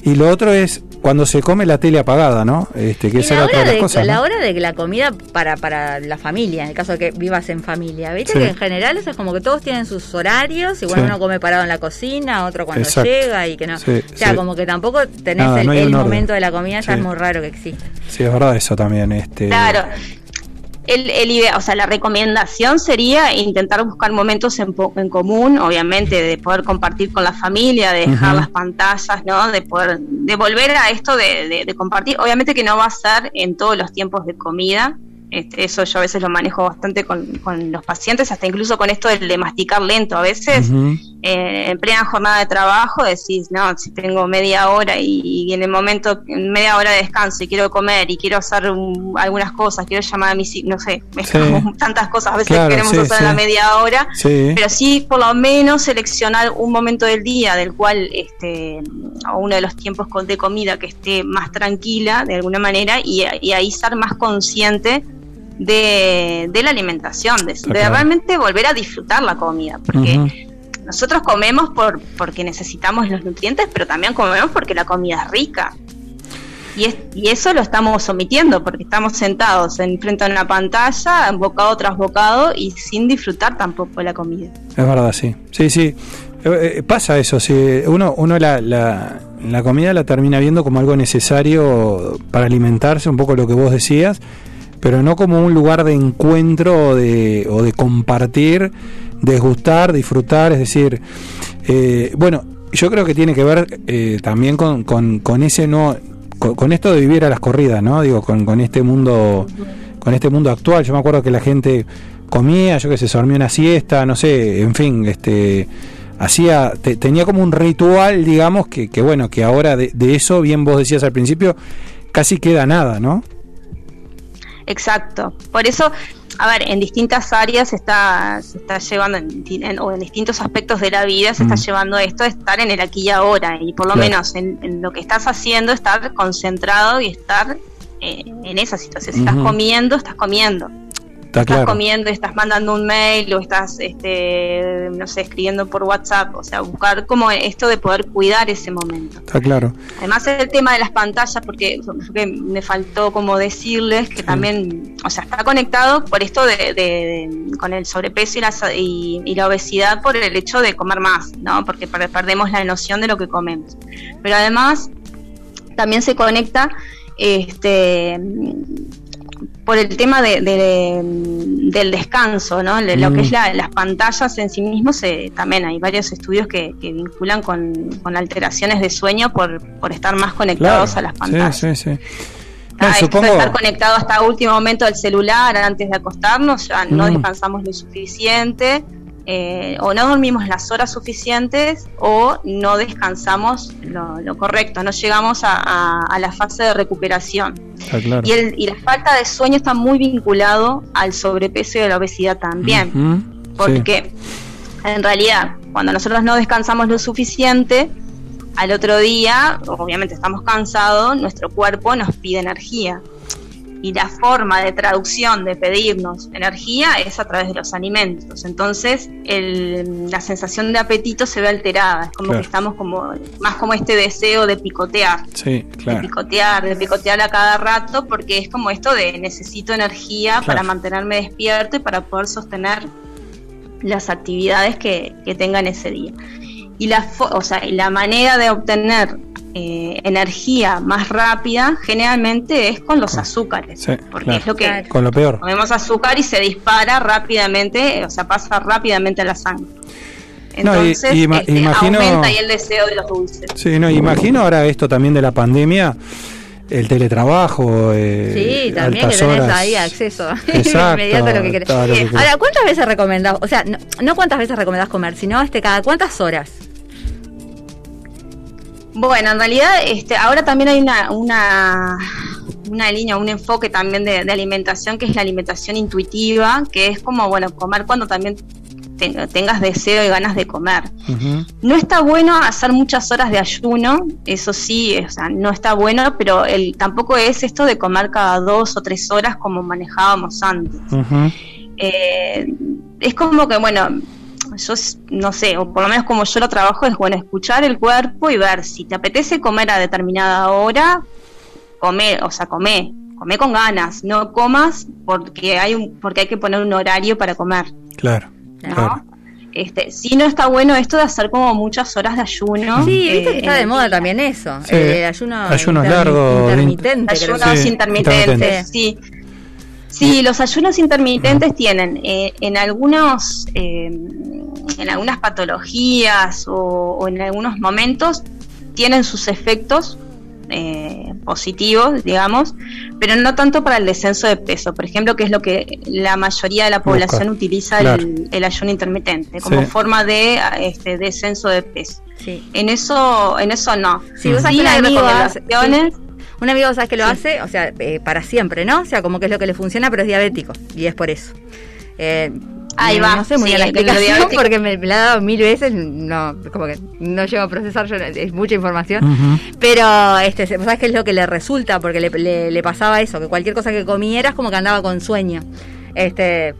Y lo otro es cuando se come la tele apagada, ¿no? Este, que esa la era otra de las de, cosas. la ¿no? hora de la comida para, para la familia, en el caso de que vivas en familia. Viste Sí. que en general eso es como que todos tienen sus horarios, igual Sí. uno come parado en la cocina, otro cuando Exacto. llega y que no. Sí, o sea, sí. como que tampoco tenés Nada, el, no momento de la comida, ya Sí. es muy raro que exista. Sí, es verdad eso también. Este, Claro. El, el idea, o sea, la recomendación sería intentar buscar momentos en, en común, obviamente, de poder compartir con la familia, de dejar las pantallas, ¿no? De poder, de volver a esto de, de- de compartir. Obviamente que no va a ser en todos los tiempos de comida. Este, eso yo a veces lo manejo bastante con, con los pacientes, hasta incluso con esto de masticar lento. A veces eh, en plena jornada de trabajo decís, no, si tengo media hora y, y en el momento, en media hora de descanso y quiero comer y quiero hacer un- algunas cosas, quiero llamar a mis no sé, (laughs) Sí. tantas cosas a veces Claro, queremos sí, hacer sí. en la media hora, pero sí por lo menos seleccionar un momento del día del cual, este, o uno de los tiempos con- de comida que esté más tranquila de alguna manera y, y ahí ser más consciente de, de la alimentación, de, realmente volver a disfrutar la comida, porque nosotros comemos por porque necesitamos los nutrientes, pero también comemos porque la comida es rica. Y, es- y eso lo estamos omitiendo porque estamos sentados en frente a una pantalla, bocado tras bocado, y sin disfrutar tampoco la comida. Es verdad, sí. Sí, sí. Eh, eh, pasa eso, sí. Uno, uno la, la, la comida la termina viendo como algo necesario para alimentarse, un poco lo que vos decías, pero no como un lugar de encuentro o de, o de compartir, desgustar, disfrutar, es decir, eh, bueno, yo creo que tiene que ver eh, también con, con, con ese no con, esto de vivir a las corridas, ¿no? Digo, con, con este mundo con este mundo actual. Yo me acuerdo que la gente comía, yo que se dormía una siesta, no sé, en fin, este hacía te- tenía como un ritual, digamos, que, que bueno, que ahora de eso, bien vos decías al principio, casi queda nada, ¿no? Exacto. Por eso, a ver, en distintas áreas se está, se está llevando, en, en- o en distintos aspectos de la vida, se está Mm. llevando esto de estar en el aquí y ahora. Y por lo Claro. menos en, en lo que estás haciendo, estar concentrado y estar eh, en esa situación. Si estás comiendo, estás comiendo. Está estás claro. comiendo, estás mandando un mail o estás, este, no sé, escribiendo por WhatsApp. O sea, buscar como esto de poder cuidar ese momento. Está claro. Además el tema de las pantallas, porque me faltó como decirles que también, o sea, está conectado por esto de, de- de- con el sobrepeso y la, y, y la obesidad por el hecho de comer más, ¿no? Porque per- perdemos la noción de lo que comemos. Pero además también se conecta este por el tema de, de- del descanso, ¿no? Lo Mm. que es la- las pantallas en sí mismos, eh, también hay varios estudios que, que vinculan con, con alteraciones de sueño por, por estar más conectados a las pantallas. Sí, sí, sí. No, supongo, estar conectado hasta último momento al celular antes de acostarnos, ya no Mm. descansamos lo suficiente, eh, o no dormimos las horas suficientes, o no descansamos lo, lo correcto, no llegamos a, a- a la fase de recuperación. claro. Y, el, y la falta de sueño está muy vinculado al sobrepeso y a la obesidad también. Porque en realidad, cuando nosotros no descansamos lo suficiente, al otro día, obviamente estamos cansados, nuestro cuerpo nos pide energía. Y la forma de traducción de pedirnos energía es a través de los alimentos. Entonces, el- la sensación de apetito se ve alterada. Es como Claro. que estamos como más como este deseo de picotear Sí, de claro. picotear, de picotear a cada rato, porque es como esto de necesito energía Claro. para mantenerme despierto y para poder sostener las actividades que, que tenga en ese día. Y la, fo- o sea, y la manera de obtener eh, energía más rápida generalmente es con los azúcares, Sí, porque claro. es lo que Con lo peor. comemos azúcar y se dispara rápidamente, o sea, pasa rápidamente a la sangre. No, y- Entonces, y este, imagino- aumenta ahí el deseo de los dulces. Sí, no, imagino ahora esto también de la pandemia, el teletrabajo, eh, Sí, también que altas tenés horas. ahí acceso (laughs) Exacto, inmediato a lo que querés. todo lo que querés. Ahora, ¿cuántas veces recomendás? O sea, no, no cuántas veces recomendás comer, sino este cada cuántas horas. Bueno, en realidad este, ahora también hay una, una, una línea, un enfoque también de, de alimentación que es la alimentación intuitiva, que es como, bueno, comer cuando también te- tengas deseo y ganas de comer. No está bueno hacer muchas horas de ayuno, eso sí, o sea, no está bueno, pero el, tampoco es esto de comer cada dos o tres horas como manejábamos antes. Eh, es como que, bueno, yo no sé, o por lo menos como yo lo trabajo, es bueno escuchar el cuerpo y ver si te apetece comer a determinada hora, come, o sea, come, come con ganas, no comas porque hay un, porque hay que poner un horario para comer. Claro. ¿no? claro. Este, sí no está bueno esto de hacer como muchas horas de ayuno. Sí, viste eh, que está de moda también eso. Sí. El ayuno Ayunos intermi- largos, intermitente. Ayunos Sí, intermitentes, intermitentes. sí. Sí, los ayunos intermitentes tienen eh, en algunos, eh, en algunas patologías o, o en algunos momentos tienen sus efectos eh, positivos, digamos, pero no tanto para el descenso de peso. Por ejemplo, que es lo que la mayoría de la Busca, población utiliza el- claro. el, ayuno intermitente como Sí. forma de este descenso de peso. Sí. En eso, en eso no. Sí, vos sabés Sí hace- recomendaciones. Un amigo, ¿sabes que lo hace? O sea, eh, para siempre, ¿no? O sea, como que es lo que le funciona, pero es diabético. Y es por eso. Eh, Ahí no, va, No sé muy sí, bien la explicación porque me, me la ha dado mil veces. No, como que no llego a procesar, yo, es mucha información. Ujú. Pero, este, ¿vos ¿sabes qué es lo que le resulta? Porque le, le- le pasaba eso, que cualquier cosa que comiera es como que andaba con sueño. Este,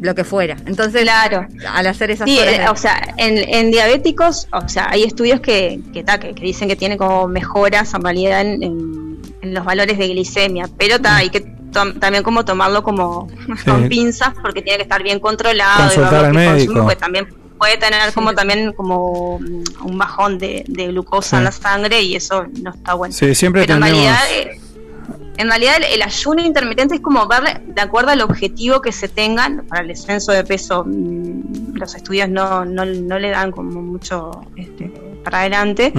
lo que fuera. Entonces, Claro. al hacer esas Sí, horas eh, de- o sea, en, en diabéticos, o sea, hay estudios que, que, ta, que, que dicen que tiene como mejoras en realidad en, en- en los valores de glicemia, pero ta, hay que tom- también como tomarlo como con pinzas porque tiene que estar bien controlado y Consultar lo al consume, médico. porque también puede tener como también como un bajón de, de glucosa en la sangre y eso no está bueno. Sí, siempre Pero en tendemos- realidad, eh, en realidad el, el ayuno intermitente es como ver de acuerdo al objetivo que se tengan para el descenso de peso. mm, Los estudios no, no, no le dan como mucho este, para adelante.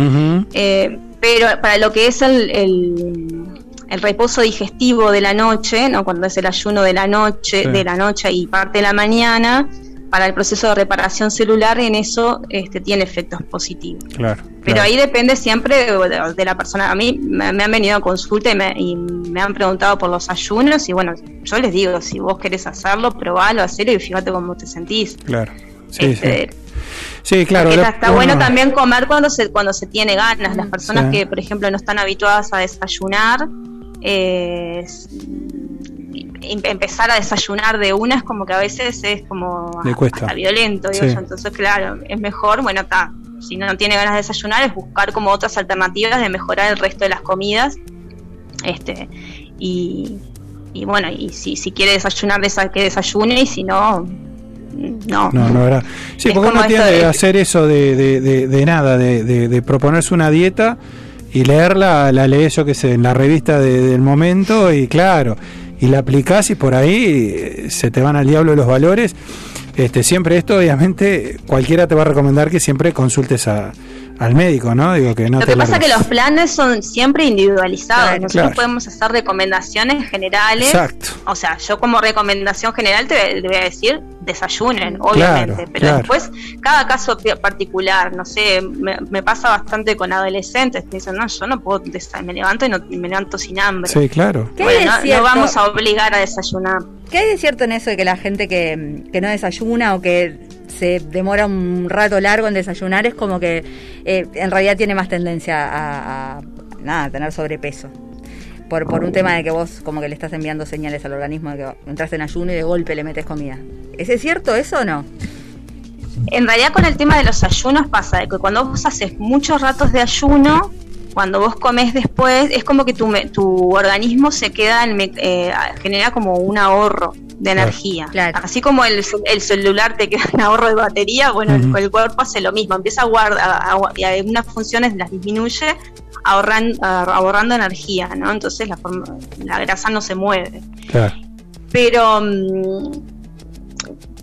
Eh, pero para lo que es el, el, el reposo digestivo de la noche, ¿no? cuando es el ayuno de la noche, Sí. de la noche y parte de la mañana, para el proceso de reparación celular, en eso este, tiene efectos positivos. Claro. Pero ahí depende siempre de, la persona. A mí me, me han venido a consulta y me, y me han preguntado por los ayunos y bueno, yo les digo, si vos querés hacerlo, probalo, hacelo y fíjate cómo te sentís. Claro. Sí, Este, sí. Sí, claro. porque está, bueno también comer cuando se cuando se tiene ganas. Las personas Sí. que, por ejemplo, no están habituadas a desayunar, eh, empezar a desayunar de una es como que a veces es como Le cuesta. hasta violento. digo Sí. yo. Entonces, claro, es mejor, bueno, está. Si no tiene ganas de desayunar, es buscar como otras alternativas de mejorar el resto de las comidas. Este, y, y bueno, y si, si quiere desayunar, desa- que desayune, y si no, no. No, no, verdad. Sí, Es porque uno tiene que de- hacer eso de, de, de, de nada, de, proponerse una dieta y leerla, la lees yo que sé, en la revista de- del momento y claro, y la aplicás y por ahí eh, se te van al diablo los valores. Este, siempre esto, obviamente, cualquiera te va a recomendar que siempre consultes a, al médico, ¿no? Digo que no Lo que pasa es que los planes son siempre individualizados. Claro. Nosotros Claro. podemos hacer recomendaciones generales. Exacto. O sea, yo como recomendación general te, voy a decir desayunen, obviamente. Claro, pero claro. después, cada caso particular, no sé, me, me pasa bastante con adolescentes que dicen, no, yo no puedo, desa- me levanto y no, me levanto sin hambre. Sí, claro. ¿Qué hay Bueno, de no, no cierto? vamos a obligar a desayunar. ¿Qué hay de cierto en eso de que la gente que, que no desayuna o que se demora un rato largo en desayunar es como que eh, en realidad tiene más tendencia a, nada, a tener sobrepeso? Por, por un tema de que vos como que le estás enviando señales al organismo de que entraste en ayuno y de golpe le metes comida. ¿Es cierto eso o no? En realidad con el tema de los ayunos pasa de que cuando vos haces muchos ratos de ayuno, cuando vos comes después, es como que tu, tu organismo se queda, en eh, genera como un ahorro de Claro. energía. Claro. Así como el, el celular te queda en ahorro de batería, bueno, el- Ujú. el, cuerpo hace lo mismo, empieza a guardar, y algunas funciones las disminuye ahorran, ah, ahorrando energía, ¿no? Entonces la, forma- la grasa no se mueve Claro. pero mm,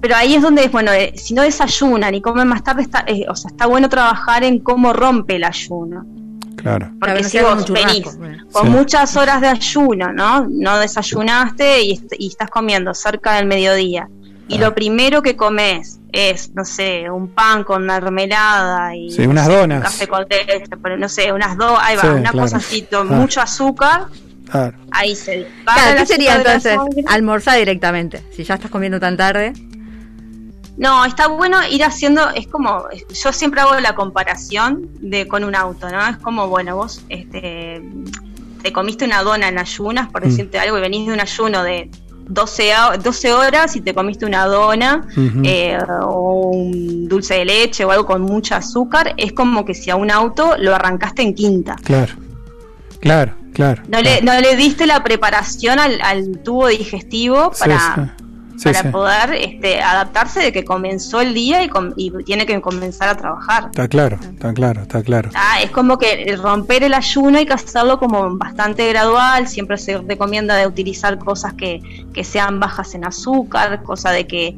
pero ahí es donde bueno eh, si no desayunan y comen más tarde está eh, o sea está bueno trabajar en cómo rompe el ayuno Claro. porque si vos venís con Sí. muchas horas de ayuno no no desayunaste y, est- y estás comiendo cerca del mediodía y Ah. lo primero que comes es no sé un pan con mermelada y Sí, no unas sé, un donas. café con leche pero no sé unas dos ahí va Sí, una claro. cosa así to- Ah. mucho azúcar Claro. ahí se dispara Claro, ¿qué sería entonces? Almorzar directamente. Si ya estás comiendo tan tarde. No, está bueno ir haciendo, es como, yo siempre hago la comparación de con un auto, ¿no? Es como, bueno, vos este, te comiste una dona en ayunas, por Mm. decirte algo, y venís de un ayuno de 12, a- 12 horas y te comiste una dona eh, o un dulce de leche o algo con mucho azúcar, es como que si a un auto lo arrancaste en quinta. Claro, claro, claro. No le, no le diste la preparación al, al tubo digestivo para, sí. Sí, para sí. poder este, adaptarse de que comenzó el día y, com- y tiene que comenzar a trabajar. Está claro, está claro, está claro. Ah, es como que romper el ayuno hay que hacerlo como bastante gradual, siempre se recomienda de utilizar cosas que, que sean bajas en azúcar, cosa de que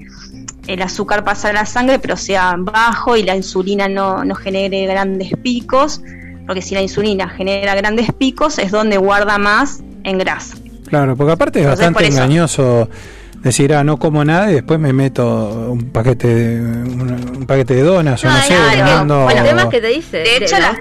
el azúcar pasa a la sangre pero sea bajo y la insulina no, no genere grandes picos, porque si la insulina genera grandes picos es donde guarda más en grasa. Claro, porque aparte es Entonces, bastante engañoso decir, ah, no como nada y después me meto un paquete de, un, un paquete de donas o no, sé, no. mando- Bueno, el tema es que te dice. De hecho, las,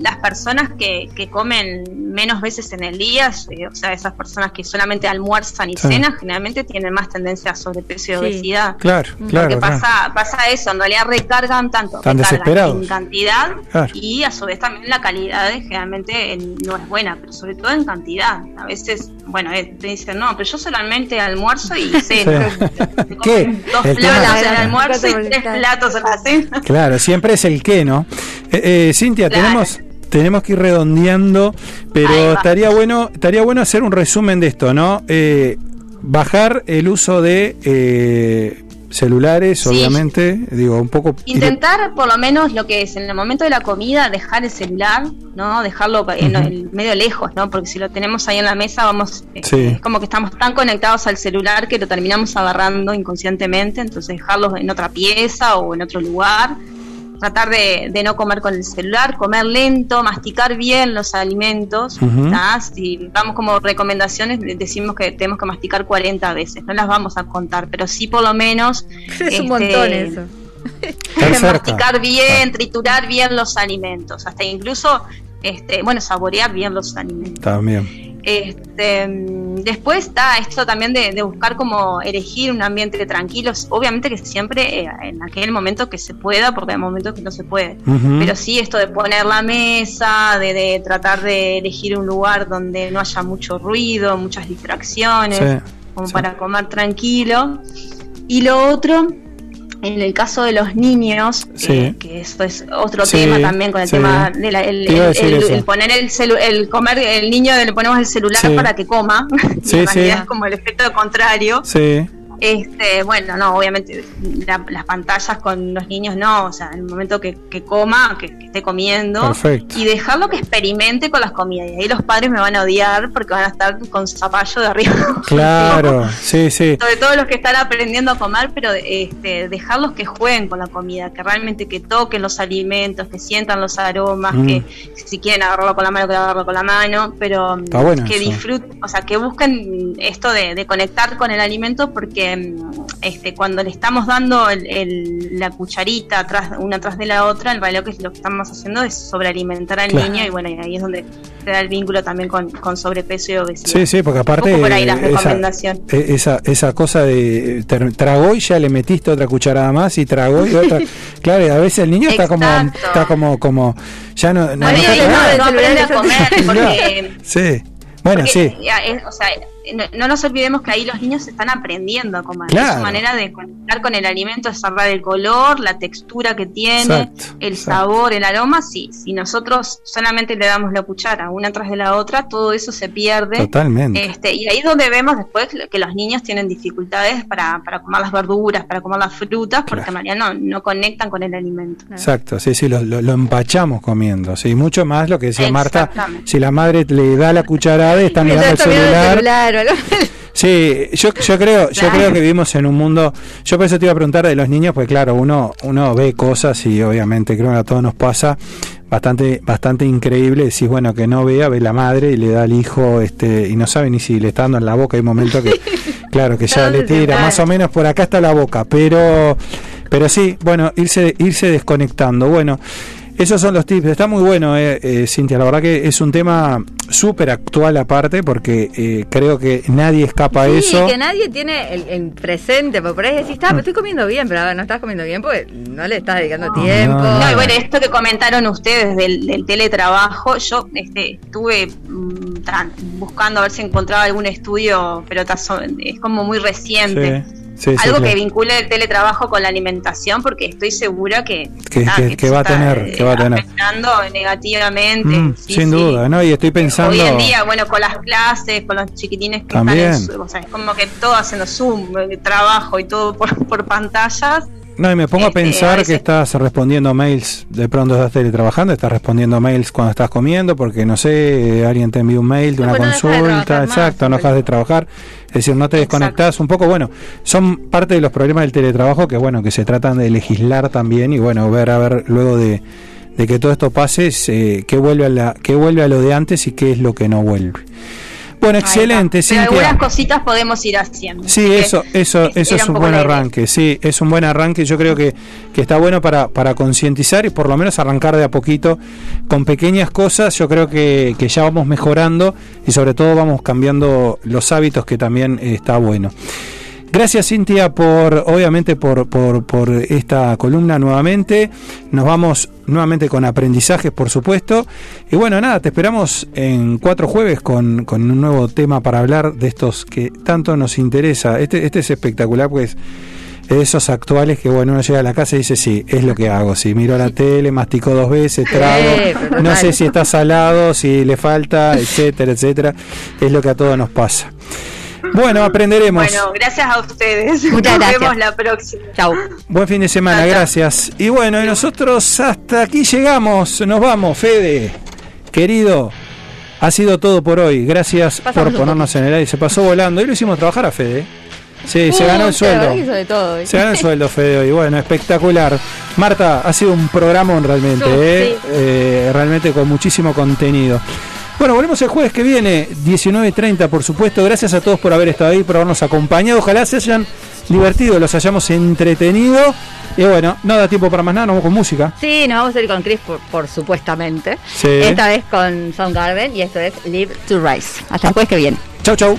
las personas que, que comen menos veces en el día, eh, o sea, esas personas que solamente almuerzan y Sí. cenan, generalmente tienen más tendencia a sobrepeso y Sí. obesidad. Claro, Porque claro, claro. pasa, pasa eso, en realidad recargan tanto Están recargan desesperados. en cantidad Claro. y a su vez también la calidad eh, generalmente eh, no es buena, pero sobre todo en cantidad. A veces, bueno, eh, te dicen, no, pero yo solamente almuerzo y (laughs) ceno. Sí. ¿Qué? Dos El platos en el almuerzo y tres platos en la cena. Claro, siempre es el qué, ¿no? Eh, eh, Cintia, Claro. tenemos tenemos que ir redondeando, pero estaría bueno estaría bueno hacer un resumen de esto, ¿no? Eh, bajar el uso de eh, celulares, Sí. obviamente, digo, un poco Intentar, por lo menos, lo que es en el momento de la comida, dejar el celular, ¿no? Dejarlo en medio lejos, ¿no? Porque si lo tenemos ahí en la mesa, vamos. eh, Sí. Es como que estamos tan conectados al celular que lo terminamos agarrando inconscientemente. Entonces, dejarlo en otra pieza o en otro lugar. Tratar de, de no comer con el celular, comer lento, masticar bien los alimentos. ¿tá? Si vamos como recomendaciones, de- decimos que tenemos que masticar 40 veces. No las vamos a contar, pero sí por lo menos. (laughs) Es este, un montón eso. (laughs) estar cerca. masticar bien, triturar bien los alimentos, hasta incluso, este, bueno, saborear bien los alimentos. También. Este, después está esto también de, de buscar como elegir un ambiente tranquilo, obviamente que siempre eh, en aquel momento que se pueda, porque hay momentos que no se puede. Pero sí esto de poner la mesa, de, de tratar de elegir un lugar donde no haya mucho ruido, muchas distracciones, Sí, como sí. para comer tranquilo. Y lo otro, en el caso de los niños, Sí. eh, que esto es otro Sí, tema también con el sí. tema de la- el, Te iba a el- decir el- eso. el poner el celu- el comer, el niño le ponemos el celular para que coma, (laughs) y en realidad es como el efecto contrario. Sí. Este, bueno, no, obviamente la- las pantallas con los niños no, o sea, en el momento que, que coma, que, que esté comiendo, Perfecto. y dejarlo que experimente con las comidas. Y ahí los padres me van a odiar porque van a estar con zapallo de arriba. (laughs) Claro, (laughs) sí, sí. Sobre todo los que están aprendiendo a comer, pero este, dejarlos que jueguen con la comida, que realmente que toquen los alimentos, que sientan los aromas, Mm. que si quieren agarrarlo con la mano, que agarrarlo con la mano, pero mm, bueno que eso. disfruten, o sea, que busquen esto de, de conectar con el alimento, porque mm, este, cuando le estamos dando el- el- la cucharita atrás, una atrás de la otra, realidad lo que, lo que estamos haciendo es sobrealimentar al Claro. niño y bueno, y ahí es donde se da el vínculo también con, con sobrepeso y obesidad. Sí, sí, porque aparte por ahí la esa, eh, esa, esa cosa de tragó y ya le metiste otra cucharada más y tragó y otra. (laughs) claro, y a veces el niño está como, está como, como, ya no, no, no no, no aprende a comer (laughs) porque Sí, bueno, Porque, sí, ya, es- o sea, no, no nos olvidemos que ahí los niños están aprendiendo a comer. Claro. Es su manera de conectar con el alimento, es saber el color, la textura que tiene, Exacto, el exacto. sabor, el aroma. Sí, si nosotros solamente le damos la cuchara una tras de la otra, todo eso se pierde. Totalmente. Este, y ahí es donde vemos después que los niños tienen dificultades para, para comer las verduras, para comer las frutas, porque en realidad no, no conectan con el alimento. Exacto, sí, sí, lo, lo- lo empachamos comiendo, sí, mucho más lo que decía Marta, si la madre le da la cucharada están mirando el celular, Sí, yo, yo creo, yo Claro. creo que vivimos en un mundo. Yo por eso te iba a preguntar de los niños, pues claro, uno, uno ve cosas y obviamente creo que a todos nos pasa bastante, bastante increíble. Decís, bueno, que no vea, ve la madre y le da al hijo, este, y no sabe ni si le está dando en la boca. Hay momentos que, (laughs) claro, que ya le ¿Dónde se tira, más o menos por acá está la boca, pero, pero sí, bueno, irse, irse desconectando. Bueno. Esos son los tips. Está muy bueno, eh, eh, Cintia. La verdad que es un tema súper actual aparte porque eh, creo que nadie escapa a Sí, eso. que nadie tiene el, el presente, porque por ahí decís, está, me estoy comiendo bien, pero a ver, no estás comiendo bien porque no le estás dedicando tiempo. No, y bueno, esto que comentaron ustedes del, del teletrabajo, yo este, estuve mm, buscando a ver si encontraba algún estudio, pero es como muy reciente. Sí, sí, sí, Algo que claro. vincule el teletrabajo con la alimentación, porque estoy segura que, Que- ta, que- que va a tener, eh, que va a tener. afectando negativamente. Mm, sí, sin duda, ¿no? Y estoy pensando. Hoy en día, bueno, con las clases, con los chiquitines que También. están en o sea, es como que todo haciendo Zoom, eh, trabajo y todo por, por pantallas. No, y me pongo a Este, pensar a veces- que estás respondiendo mails, de pronto estás teletrabajando, estás respondiendo mails cuando estás comiendo, porque no sé, alguien te envió un mail de No, una pues no dejas de consulta, más, exacto, no dejas de trabajar, es decir, no te desconectás un poco, bueno, son parte de los problemas del teletrabajo que bueno, que se tratan de legislar también y bueno, ver a ver luego de, de que todo esto pase, eh, qué vuelve a la, qué vuelve a lo de antes y qué es lo que no vuelve. Bueno, excelente. Pero Cintia. algunas cositas podemos ir haciendo. Sí, eso, eso, ese eso es un poco buen arranque, sí, es un buen arranque. Yo creo que, que está bueno para, para concientizar y por lo menos arrancar de a poquito con pequeñas cosas. Yo creo que, que ya vamos mejorando y sobre todo vamos cambiando los hábitos que también está bueno. Gracias Cintia por, obviamente, por, por, por esta columna nuevamente. Nos vamos nuevamente con aprendizajes, por supuesto. Y bueno, nada, te esperamos en cuatro jueves con, con un nuevo tema para hablar de estos que tanto nos interesa. Este, este es espectacular, pues es esos actuales que bueno, uno llega a la casa y dice, sí, es lo que hago. Si miro la tele, mastico dos veces, (laughs) trago, pero no sé si está salado, si le falta, etcétera, etcétera. Es lo que a todos nos pasa. Bueno, aprenderemos. Bueno, gracias a ustedes. Muchas Nos gracias. vemos la próxima. Chau. Buen fin de semana, gracias. Y bueno, y nosotros hasta aquí llegamos, nos vamos, Fede, querido. Ha sido todo por hoy. Gracias Pasamos por ponernos en el aire. Se pasó volando. Hoy lo hicimos trabajar a Fede. Sí, se ganó el sueldo. hizo de todo hoy. Se ganó el (laughs) sueldo, Fede, hoy. Bueno, espectacular. Marta, ha sido un programa realmente, Sí, ¿eh? sí. Eh, realmente con muchísimo contenido. Bueno, volvemos el jueves que viene, 19.30, por supuesto. Gracias a todos por haber estado ahí, por habernos acompañado. Ojalá se hayan divertido, los hayamos entretenido. Y bueno, no da tiempo para más nada, nos vamos con música. Sí, nos vamos a ir con Chris, por, por supuestamente. Sí. Esta vez con Soundgarden y esto es Live to Rise. Hasta el jueves que viene. Chau, chau.